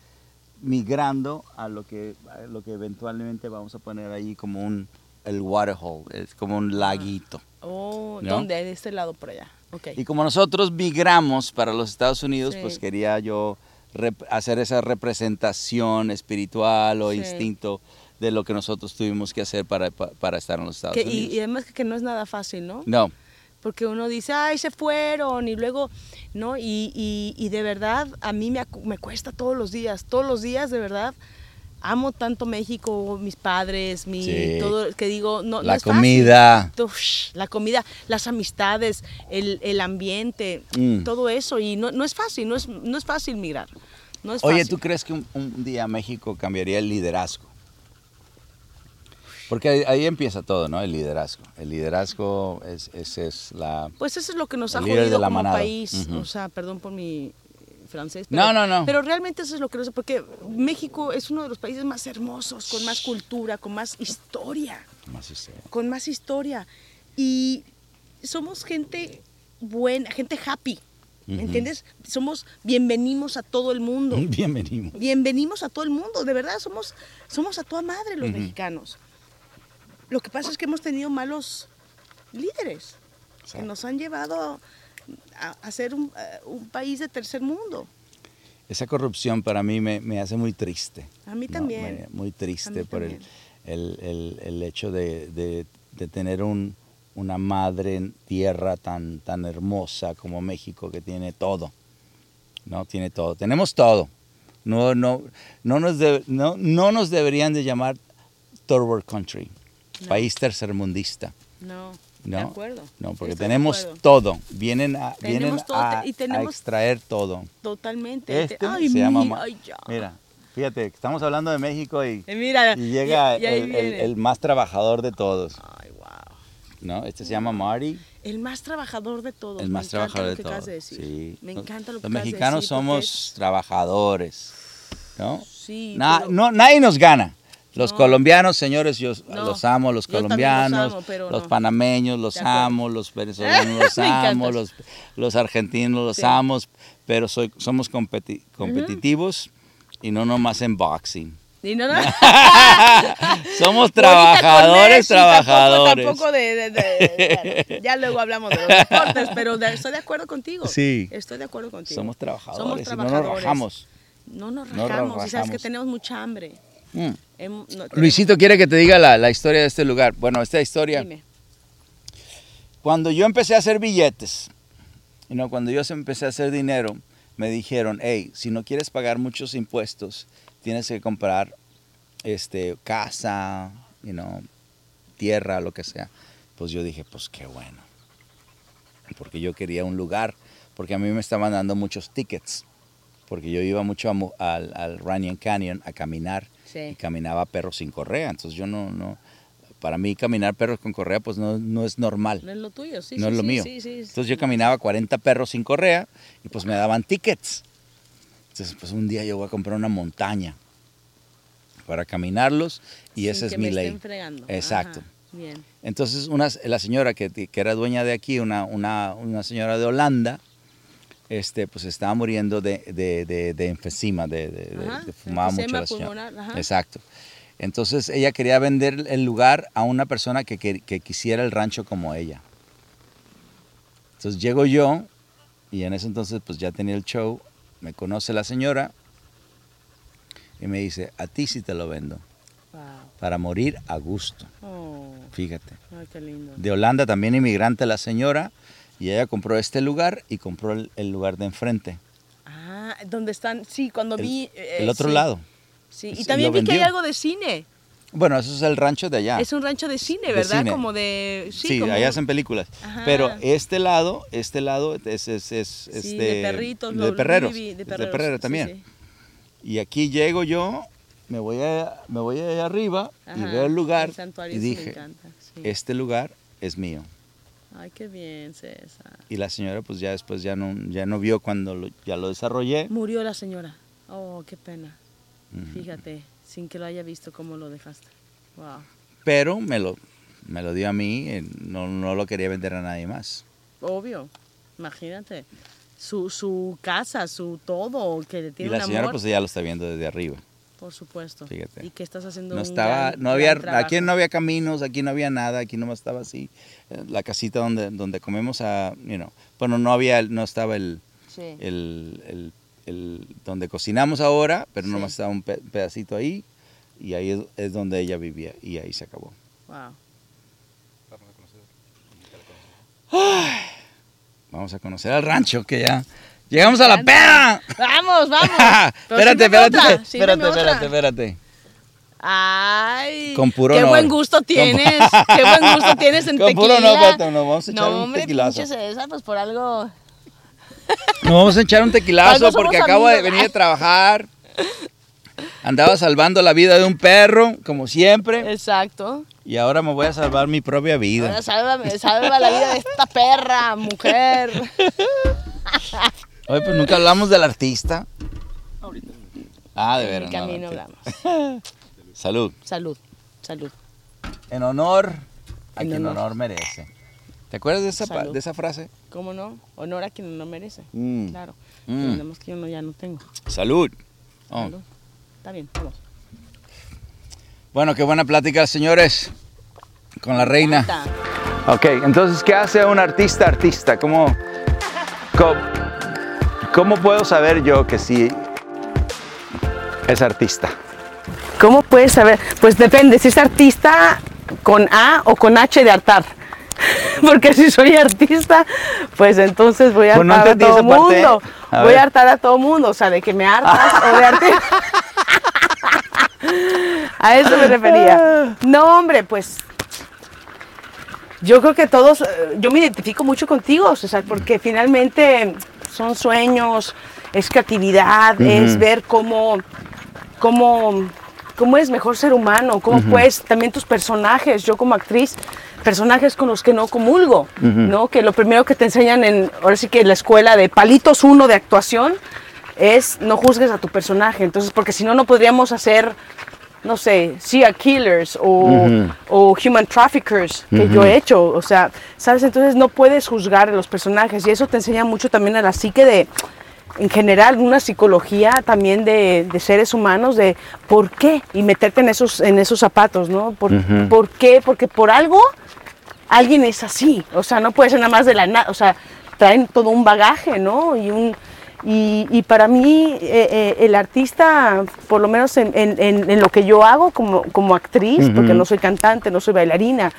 migrando a lo, que, a lo que eventualmente vamos a poner ahí como un, el waterhole, es como un laguito. oh ¿No? dónde de este lado por allá. Y como nosotros migramos para los Estados Unidos, Sí. pues quería yo hacer esa representación espiritual o Sí. instinto de lo que nosotros tuvimos que hacer para, pa- para estar en los Estados Que- Unidos. y, y además que no es nada fácil no no, porque uno dice, ay, se fueron, y luego, ¿no? Y, y- y de verdad, a mí me, me cuesta todos los días, todos los días, de verdad, amo tanto México, mis padres, mi, Sí. todo, que digo, no, no la es fácil. comida. La comida, las amistades, el, el ambiente, Mm. todo eso, y no, no es fácil, no es, no es fácil migrar, no es Oye, fácil. ¿tú crees que un, un día México cambiaría el liderazgo? Porque ahí, ahí empieza todo, ¿no? El liderazgo. El liderazgo es, es, es la... Pues eso es lo que nos ha jodido como manada. país. Ujú. O sea, perdón por mi francés. No, no, no. Pero realmente eso es lo que nos... Porque México es uno de los países más hermosos, con más cultura, con más historia. Más historia. Con más historia. Y somos gente buena, gente happy. ¿Me Ujú. entiendes? Somos bienvenimos a todo el mundo. Bienvenido. Bienvenimos a todo el mundo, de verdad, somos, somos a toda madre los mexicanos. Lo que pasa es que hemos tenido malos líderes que nos han llevado a, a ser un, eh, un país de tercer mundo. Esa corrupción para mí me, me hace muy triste. A mí ¿no? también. Me- muy triste A por el, el, el- el hecho de, de- de tener un, una madre en tierra tan, tan hermosa como México que tiene todo. ¿no? Tiene todo. Tenemos todo. No, no, no, nos, de- no, no nos deberían de llamar third world country, No. país tercermundista. No, No, de acuerdo. no, porque Estoy tenemos todo. Vienen a, vienen todo, a, y a tenemos- extraer todo. Totalmente. Este ay, se llama. mira, Ma- ay, ya. Mira, fíjate, estamos hablando de México y, Eh, mira, y llega y- y ahí el, el- viene. el más trabajador de todos. Ay, wow. ¿no? Este se llama Marty, El más trabajador de todos. el más trabajador de todos. de sí. Me encanta lo que Los acabas de mexicanos decir, somos trabajadores. ¿no? Sí, Na- pero- no, nadie nos gana. Los No. colombianos, señores, yo No, los amo, los yo también los colombianos, amo, los no. panameños, los amo, los venezolanos los amo, los, los argentinos los Sí. amo, pero soy, somos competi- competitivos y no nomás en boxing. Y no, no. Somos trabajadores, tampoco- trabajadores. Tampoco, de, de- de- bueno, ya luego hablamos de los deportes, pero de- estoy de acuerdo contigo. Sí. Estoy de acuerdo contigo. Somos trabajadores Somos y no nos rajamos. No nos No rajamos. y sabes que tenemos mucha hambre. Mm. No, tenemos- Luisito quiere que te diga la, la historia de este lugar. Bueno, esta historia, Dime. cuando yo empecé a hacer billetes, y no, cuando yo empecé a hacer dinero, me dijeron, hey, si no quieres pagar muchos impuestos, tienes que comprar este, casa, you know, tierra, lo que sea. Pues yo dije, pues qué bueno. Porque yo quería un lugar, porque a mí me estaban dando muchos tickets, porque yo iba mucho a al, al Runyon Canyon a caminar y Sí. caminaba perros sin correa. Entonces yo no, no, para mí caminar perros con correa pues no, no es normal. No es lo tuyo, sí. no sí, es lo sí, mío. sí, sí. Entonces yo caminaba 40 perros sin correa y pues me daban tickets. Entonces pues un día yo voy a comprar una montaña para caminarlos y esa es que mi me ley. estén fregando. Exacto. Ajá, Bien. Entonces una, la señora que, que era dueña de aquí, una, una, una señora de Holanda, este, pues estaba muriendo de, de, de, de enfisema, de, Ajá, fumaba mucho la señora. pulmonar, ajá. Exacto. Entonces ella quería vender el lugar a una persona que, que- que quisiera el rancho como ella. Entonces llego yo y en ese entonces pues ya tenía el show, me conoce la señora y me dice, a ti sí te lo vendo, Wow. para morir a gusto, Oh, fíjate. ay, qué lindo. De Holanda también inmigrante la señora y ella compró este lugar y compró el, el lugar de enfrente, Ah, donde están, sí, cuando el, vi... eh, el otro sí, lado. Sí, Es- y también vi que hay algo de cine. Bueno, eso es el rancho de allá. Es un rancho de cine, De ¿verdad? cine. Como de... Sí, Sí, como- allá hacen películas. Ajá. Pero este lado, este lado es, es, es, Sí, este, de perritos. de lo- perreros, es de de perreros, perrero sí, también. sí. Y aquí llego yo, me voy a, me voy allá arriba y Ajá, veo el lugar el santuario y sí me dije, encanta, este lugar es mío. Ay, qué bien, César. Y la señora pues ya después ya no, ya no vio cuando lo- ya lo desarrollé. Murió la señora. Oh, qué pena. Fíjate, sin que lo haya visto cómo lo dejaste. Wow. Pero me lo, me lo dio a mí, eh, no, no lo quería vender a nadie más. Obvio. Imagínate. Su, su casa, su todo, que Y tiene la un señora amor, pues ya lo está viendo desde arriba. Por supuesto. Fíjate. Y que estás haciendo No un estaba, gran- no había, gran aquí no había caminos, aquí no había nada, aquí nomás estaba así, eh, la casita donde, donde comemos a, you know, bueno, no había, no estaba el, Sí. el, el- el- donde cocinamos ahora, pero Sí. nomás estaba un pe- pedacito ahí y ahí es, es donde ella vivía y ahí se acabó. Wow. Vamos a conocer al rancho que ya llegamos a la pera. Vamos, vamos. Espérate, espérate, espérate, espérate, espérate. Ay. Con puro Qué honor. buen gusto Con- tienes. Qué buen gusto tienes en Con tequila. puro honor, espérate, nos vamos a echar no, un hombre, tequilazo. pinche César, pues por algo. Nos vamos a echar un tequilazo porque acabo de amigos. venir a trabajar. Andaba salvando la vida de un perro, como siempre. Exacto. Y ahora me voy a salvar mi propia vida. Ahora sálvame, salva la vida de esta perra, mujer. Oye, pues nunca hablamos del artista. Ahorita. Ah, de En veras. mi no, camino no, hablamos. Salud. Salud, salud. En honor a En quien honor. honor merece. ¿Te acuerdas de esa, Salud. de esa frase? ¿Cómo no? Honor a quien no merece. Mm. Claro. Mm. Entendemos que yo no, ya no tengo. Salud. Oh. Salud. Está bien, vamos. Bueno, qué buena plática, señores, con la reina. Ok, entonces, ¿qué hace un artista artista? ¿Cómo, cómo, cómo puedo saber yo que sí es artista? ¿Cómo puedes saber? Pues depende, si es artista con A o con H de hartar. Porque si soy artista, pues entonces voy a Pues no hartar a todo mundo. A Voy a hartar a todo mundo, o sea, de que me hartas o de arte. a eso me refería. No, hombre, pues yo creo que todos, eh, yo me identifico mucho contigo, César, porque finalmente son sueños, es creatividad, es ver cómo, cómo, cómo es mejor ser humano, cómo puedes, también tus personajes, yo como actriz, personajes con los que no comulgo, ¿no? Que lo primero que te enseñan en, ahora sí que en la escuela de palitos uno de actuación, es no juzgues a tu personaje, entonces, porque si no, no podríamos hacer no sé, serial killers o, o human traffickers que yo he hecho. O sea, ¿sabes? Entonces no puedes juzgar a los personajes y eso te enseña mucho también a la psique de, en general, una psicología también de, de seres humanos, de por qué y meterte en esos, en esos zapatos, ¿no? ¿Por, ¿por qué? Porque por algo alguien es así. O sea, no puede ser nada más de la nada. O sea, traen todo un bagaje, ¿no? Y un. Y, y para mí, eh, eh, el artista, por lo menos en, en- en- en lo que yo hago como, como actriz, porque no soy cantante, no soy bailarina,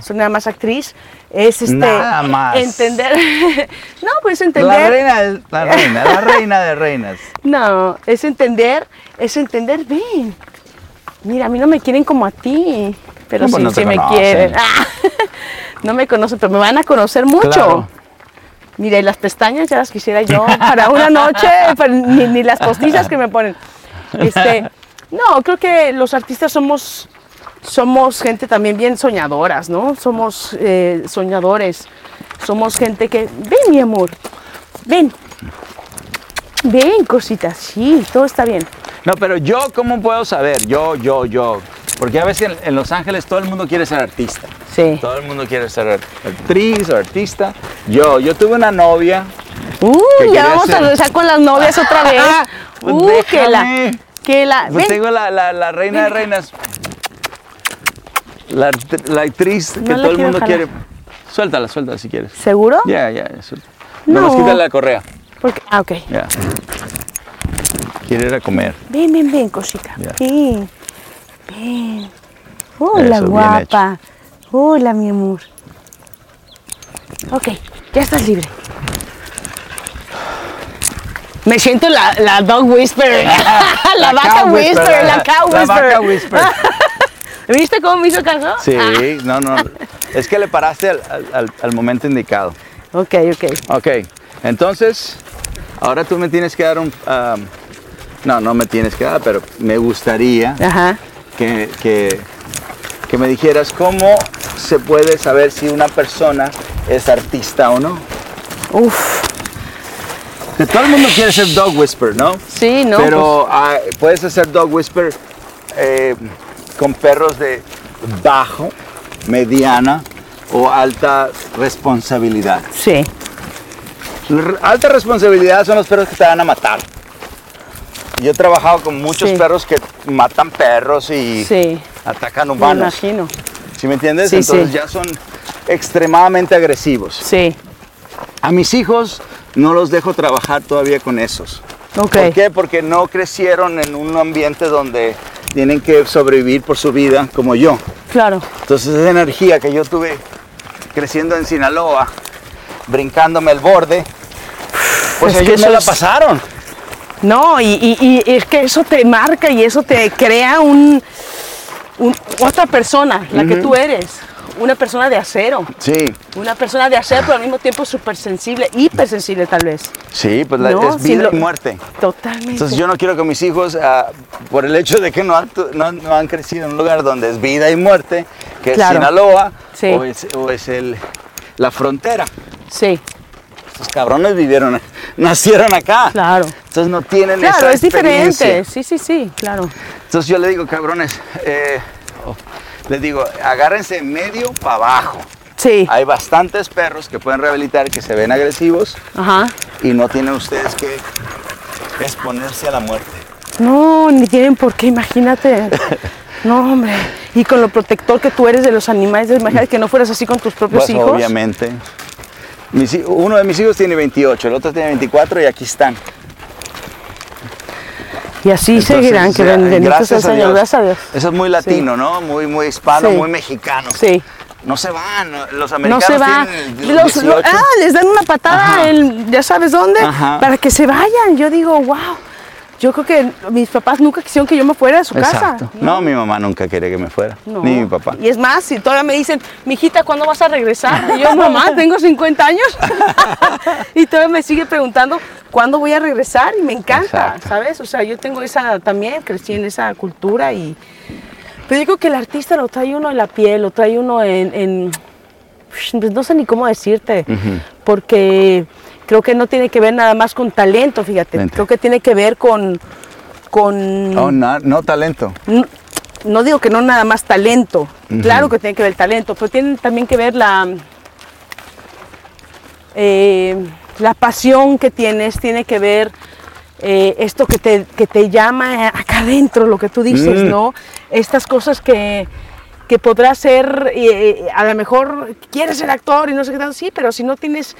soy nada más actriz, es este, Nada más. entender, no, pues La entender, reina, es- la reina, la reina de reinas. no, es entender, es entender, ven, mira, a mí no me quieren como a ti, pero No, pues sí, no sí me conocen. quieren. Ah, no me conocen, pero me van a conocer mucho. Claro. Mira, y las pestañas ya las quisiera yo para una noche, pero ni, las postizas que me ponen. Este, no, creo que los artistas somos, somos gente también bien soñadoras, ¿no? Somos eh, soñadores, somos gente que, ven mi amor, ven, ven cositas, sí, todo está bien. No, pero yo, ¿cómo puedo saber? Yo, yo, yo. Porque a veces en, en Los Ángeles todo el mundo quiere ser artista. Sí. Todo el mundo quiere ser actriz o artista. Yo, yo tuve una novia. Uh, ¿Qué ya vamos a regresar con las novias otra vez. Pues uh, que la, déjame. que la, Pues tengo la, la- la reina de reinas. La, la actriz que No todo el mundo jalar. quiere. Suéltala, suéltala si quieres. ¿Seguro? Ya, ya, ya. suelta. No. Nomás quítale la correa. Porque, ah, ok. Ya. Quiere ir a comer. Ven, ven, ven, cosita. Ya. Hola, Eso, guapa. Hola, mi amor. Ok, ya estás libre. Me siento la, la dog whisperer. la, vaca cow whisperer, la cow La whisperer. vaca whisper. ¿Viste cómo me hizo caso? Sí, Ah, no, no. Es que le paraste al, al- al- al momento indicado. ok, ok. Ok, entonces, ahora tú me tienes que dar un... um, no, no me tienes que dar, pero me gustaría Ajá. Que, que- que me dijeras cómo se puede saber si una persona es artista o no. Uf. Que todo el mundo quiere ser dog whisper, ¿no? Sí, no. pues, Pero ah, puedes hacer dog whisper eh, con perros de bajo, mediana o alta responsabilidad. pues, sí. R- Alta responsabilidad son los perros que te van a matar. Yo he trabajado con muchos Sí. perros que matan perros y Sí. atacan Me humanos. imagino. ¿Sí me entiendes? Sí, Entonces sí. ya son extremadamente agresivos. Sí. A mis hijos no los dejo trabajar todavía con esos. ¿Por qué? Porque no crecieron en un ambiente donde tienen que sobrevivir por su vida como yo. Claro. Entonces esa energía que yo tuve creciendo en Sinaloa, brincándome el borde, pues Es que ellos me la pasaron. No, y, y- y es que eso te marca y eso te crea un, un- otra persona, la que tú eres. una persona de acero. Sí, Una persona de acero, pero al mismo tiempo súper sensible, hipersensible tal vez. sí, pues la- No, es vida lo- y muerte. Totalmente. Entonces yo no quiero que mis hijos, ah, por el hecho de que no han, tu- no, han- no han crecido en un lugar donde es vida y muerte, que Claro. es Sinaloa Sí. o es, o es el, la frontera. Sí, Estos cabrones vivieron, nacieron acá. claro. Entonces no tienen Claro, esa es diferente. Sí, sí, sí, claro. Entonces yo le digo, cabrones, eh, oh, les digo, agárrense medio para abajo. Sí. Hay bastantes perros que pueden rehabilitar, que se ven agresivos Ajá. y no tienen ustedes que exponerse a la muerte. No, ni tienen por qué, imagínate. No, hombre. Y con lo protector que tú eres de los animales, imagínate que no fueras así con tus propios Pues hijos. obviamente. Mis uno de mis hijos tiene 28, el otro tiene 24 y aquí están. Y así Entonces, seguirán, que gracias Señor, gracias a Dios. Eso es muy latino, ¿no? Muy, muy hispano, Sí. muy mexicano. Sí. No se van, los No americanos se va. tienen Los- 18. ah, les dan una patada en ya sabes dónde Ajá. para que se vayan. Yo digo, wow. Yo creo que mis papás nunca quisieron que yo me fuera de su Exacto. casa. No, mi mamá nunca quería que me fuera, No. ni mi papá. Y es más, si todavía me dicen, mijita, ¿cuándo vas a regresar? Y yo, mamá, tengo 50 años. y todavía me sigue preguntando, ¿cuándo voy a regresar? Y me encanta, Exacto. ¿sabes? O sea, yo tengo esa, también crecí en esa cultura y... Pero yo creo que el artista lo trae uno en la piel, lo trae uno en... en- pues no sé ni cómo decirte, porque creo que no tiene que ver nada más con talento, fíjate. Vente. Creo que tiene que ver con... con Oh, no, no talento. no, no digo que no nada más talento, claro que tiene que ver el talento, pero tiene también que ver la, eh, la pasión que tienes, tiene que ver eh, esto que te, que te llama acá adentro, lo que tú dices, Mm. ¿no? Estas cosas que, que podrás ser, eh, a lo mejor quieres ser actor y no sé qué tal, sí, pero si no tienes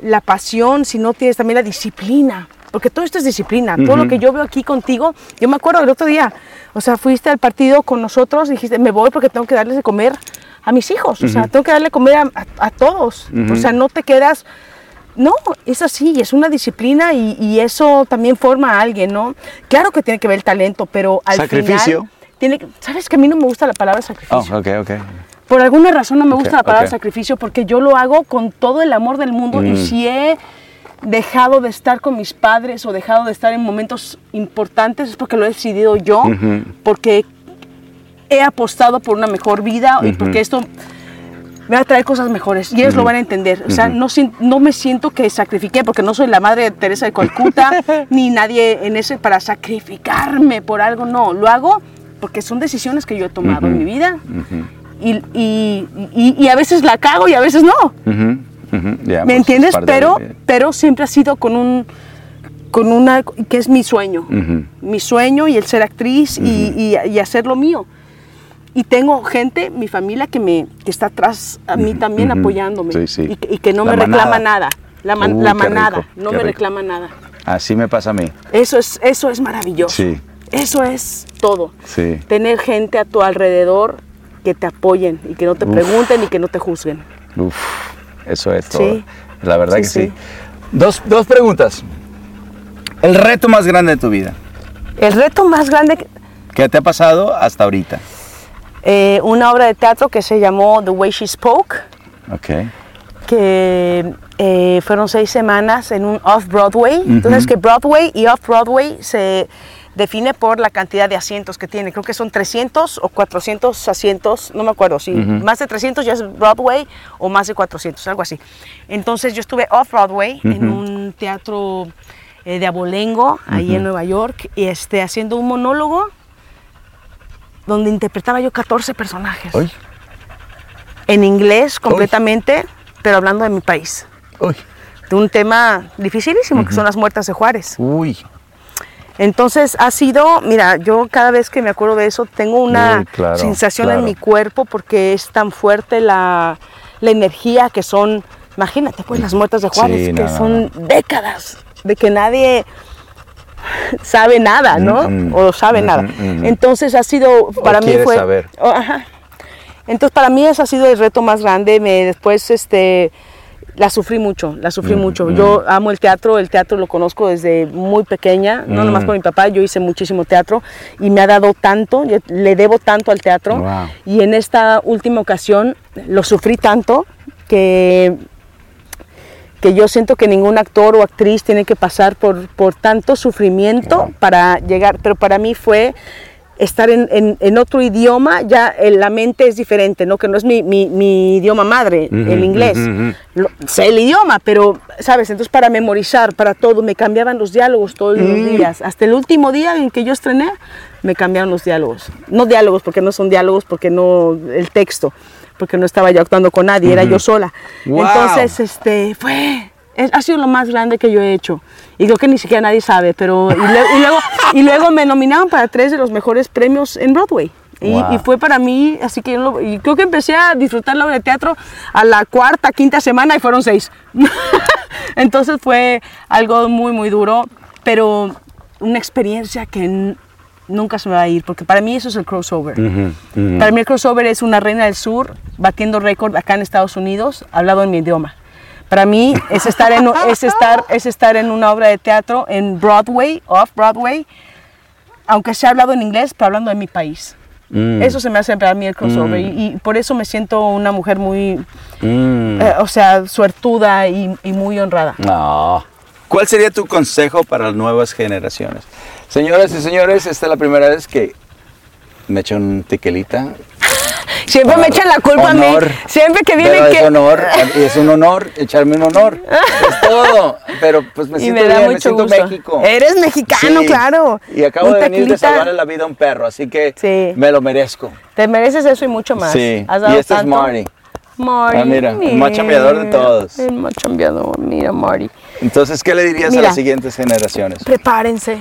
la pasión, si no tienes también la disciplina, porque todo esto es disciplina, todo lo que yo veo aquí contigo, yo me acuerdo del otro día, o sea, fuiste al partido con nosotros, dijiste, me voy porque tengo que darles de comer a mis hijos, o sea, tengo que darle de comer a, a- a todos, o sea, no te quedas, no, es así, es una disciplina y, y eso también forma a alguien, ¿no? Claro que tiene que ver el talento, pero al Sacrificio. final... Que- ¿Sabes que a mí no me gusta la palabra sacrificio? Oh, ok, ok. Por alguna razón no me gusta la palabra sacrificio porque yo lo hago con todo el amor del mundo y Mm. si he dejado de estar con mis padres o dejado de estar en momentos importantes es porque lo he decidido yo, porque he apostado por una mejor vida y porque esto me va a traer cosas mejores y ellos lo van a entender. O sea, no, no me siento que sacrifiqué porque no soy la madre de Teresa de Calcuta ni nadie en ese para sacrificarme por algo, no, lo hago porque son decisiones que yo he tomado en mi vida y, y- y- y a veces la cago y a veces no. Ujú, ujú, ya, ¿Me pues, entiendes? Pero, de- pero siempre ha sido con un con una que es mi sueño. Ujú. Mi sueño y el ser actriz y, hacer lo mío. Y tengo gente, mi familia, que me que está atrás a mí también apoyándome. Sí, sí. Y, que- no La me reclama manada. nada. La, man- la manada, rico, no me rico. reclama nada. Así me pasa a mí. Eso es, eso es maravilloso. Sí. Eso es todo. Sí. Tener gente a tu alrededor que te apoyen y que no te Uf. pregunten y que no te juzguen. Uf, eso es todo. Sí. La verdad Sí, que sí. sí. Dos, dos preguntas. El reto más grande de tu vida. El reto más grande, que- ¿Qué te ha pasado hasta ahorita? eh, una obra de teatro que se llamó The Way She Spoke, Ok. que eh, fueron seis semanas en un off-Broadway. Entonces que Broadway y off-Broadway se define por la cantidad de asientos que tiene. Creo que son 300 o 400 asientos, no me acuerdo, si más de 300 ya es Broadway o más de 400, algo así. Entonces yo estuve off-Broadway en un teatro eh, de abolengo, ahí en Nueva York, y este, haciendo un monólogo donde interpretaba yo 14 personajes. En inglés completamente, pero hablando de mi país. De un tema dificilísimo, que son las muertas de Juárez. uy. Entonces ha sido, mira, yo cada vez que me acuerdo de eso tengo una claro, sensación claro. en mi cuerpo porque es tan fuerte la, la energía que son, imagínate pues las muertas de Juárez, Sí, que no, no, son décadas de que nadie sabe nada, ¿no? Mm, mm. o sabe nada. ujú. Entonces ha sido, para mí fue... saber. Oh, ajá. Entonces para mí ese ha sido el reto más grande. Me, después, este, La sufrí mucho, la sufrí mucho. Yo amo el teatro, el teatro lo conozco desde muy pequeña, no nomás por mi papá, yo hice muchísimo teatro y me ha dado tanto, yo le debo tanto al teatro. Wow. Y en esta última ocasión lo sufrí tanto que, que yo siento que ningún actor o actriz tiene que pasar por, por tanto sufrimiento para llegar, pero para mí fue estar en, en- en otro idioma, ya eh, la mente es diferente, ¿no? que no es mi, mi- mi idioma madre, el inglés. Lo- sé el idioma, pero, ¿sabes? Entonces para memorizar, para todo, me cambiaban los diálogos todos los días. Hasta el último día en que yo estrené, me cambiaron los diálogos. No diálogos, porque no son diálogos, porque no el texto, porque no estaba yo actuando con nadie, era yo sola. Wow. Entonces, este, fue, es- ha sido lo más grande que yo he hecho. Y creo que ni siquiera nadie sabe, pero... Y, lue- y luego, y luego me nominaron para tres de los mejores premios en Broadway. Y, Wow. y fue para mí, así que lo- y creo que empecé a disfrutar la obra de teatro a la cuarta, quinta semana y fueron seis. Entonces fue algo muy, muy duro, pero una experiencia que nunca se me va a ir, porque para mí eso es el crossover. Para mí el crossover es una reina del sur batiendo récord acá en Estados Unidos, hablado en mi idioma. Para mí es estar en, es estar, es estar en una obra de teatro en Broadway, off Broadway, aunque sea hablado en inglés, pero hablando de mi país. Mm. Eso se me hace para mí el crossover y, y por eso me siento una mujer muy, Mm. eh, o sea, suertuda y, y muy honrada. No. ¿Cuál sería tu consejo para las nuevas generaciones? Señoras y señores, esta es la primera vez que me echo un tequilita. Siempre me echan la culpa Honor. a mí. Siempre que Pero vienen es que... honor, es un honor echarme un honor. Es todo. Pero pues me y siento me da bien, me mucho siento gusto. México. Eres mexicano, Sí. claro. Y acabo Un de venir de salvarle la vida a un perro, así que Sí. me lo merezco. Te mereces eso y mucho más. Sí. Has dado Y este es. Marty. Marty. Ah, mira, el más chambeador de todos. El más chambeador, mira, Marty. Entonces, ¿qué le dirías a las siguientes generaciones? Prepárense.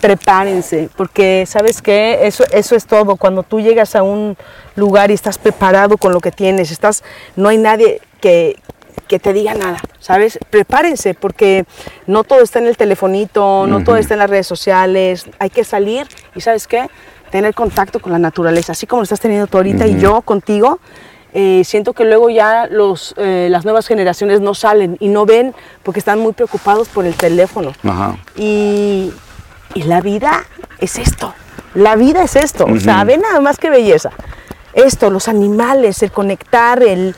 Prepárense, porque sabes qué, eso, eso es todo. Cuando tú llegas a un lugar y estás preparado con lo que tienes, estás, no hay nadie que, que te diga nada, ¿sabes? Prepárense, porque no todo está en el telefonito, no todo está en las redes sociales. Hay que salir y sabes qué, tener contacto con la naturaleza, así como lo estás teniendo tú ahorita y yo contigo. eh, siento que luego ya los, eh, las nuevas generaciones no salen y no ven porque están muy preocupados por el teléfono. Ajá. Y, y la vida es esto. La vida es esto. O sea, ve nada más que belleza. Esto, los animales, el conectar, el...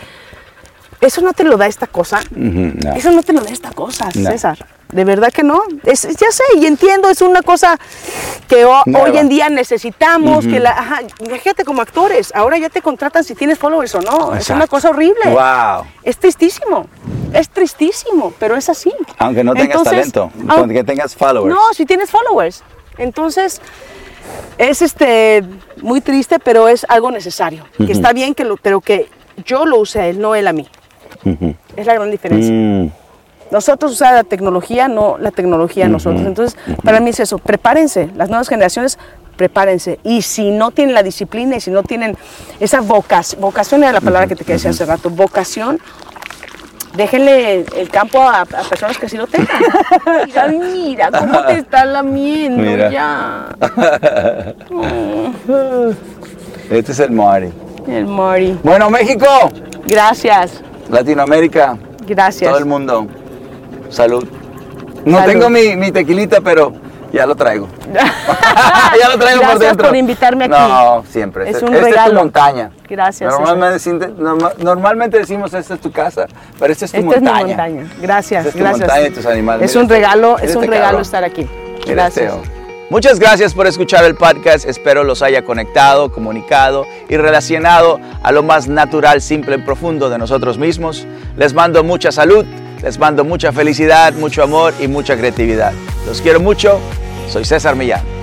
Eso no te lo da esta cosa. No. Eso no te lo da esta cosa, No. César. De verdad que no. Es, ya sé y entiendo, es una cosa que Nueva. hoy en día necesitamos. que la, ajá, imagínate como actores, ahora ya te contratan si tienes followers o no. Es una Exacto. cosa horrible. Wow. Es tristísimo. Es tristísimo, pero es así. Aunque no tengas Entonces, talento, au- aunque tengas followers. no, si tienes followers. Entonces, es este muy triste, pero es algo necesario. Que está bien que lo, pero que yo lo use a él, no él a mí. Ujú. Es la gran diferencia. Mm. Nosotros usar la tecnología, no la tecnología a nosotros. Entonces, para mí es eso, prepárense, las nuevas generaciones, prepárense. Y si no tienen la disciplina y si no tienen esa vocación, vocación era la palabra que te quería decir hace rato, vocación, déjenle el campo a, a personas que sí lo tengan. Mira, mira, cómo te está lamiendo Mira. ya. Este es el Marty. El Mari. Bueno, México, Gracias, Latinoamérica, gracias. todo el mundo. Salud. No Salud. tengo mi, mi tequilita, pero ya lo traigo. ya lo traigo por Gracias dentro. por invitarme aquí. No, siempre. Es Esta- un esta es regalo. tu montaña. Gracias, Normalmente, decimos- norma- normalmente decimos esta es tu casa, pero esta es tu Esta es mi montaña. montaña. Gracias, Esta es tu gracias. montaña y tus animales. Es Mira un este- regalo, es un este regalo cabrón. estar aquí. Mira Gracias. este, Muchas gracias por escuchar el podcast. Espero los haya conectado, comunicado y relacionado a lo más natural, simple y profundo de nosotros mismos. Les mando mucha salud, les mando mucha felicidad, mucho amor y mucha creatividad. Los quiero mucho. Soy César Millán.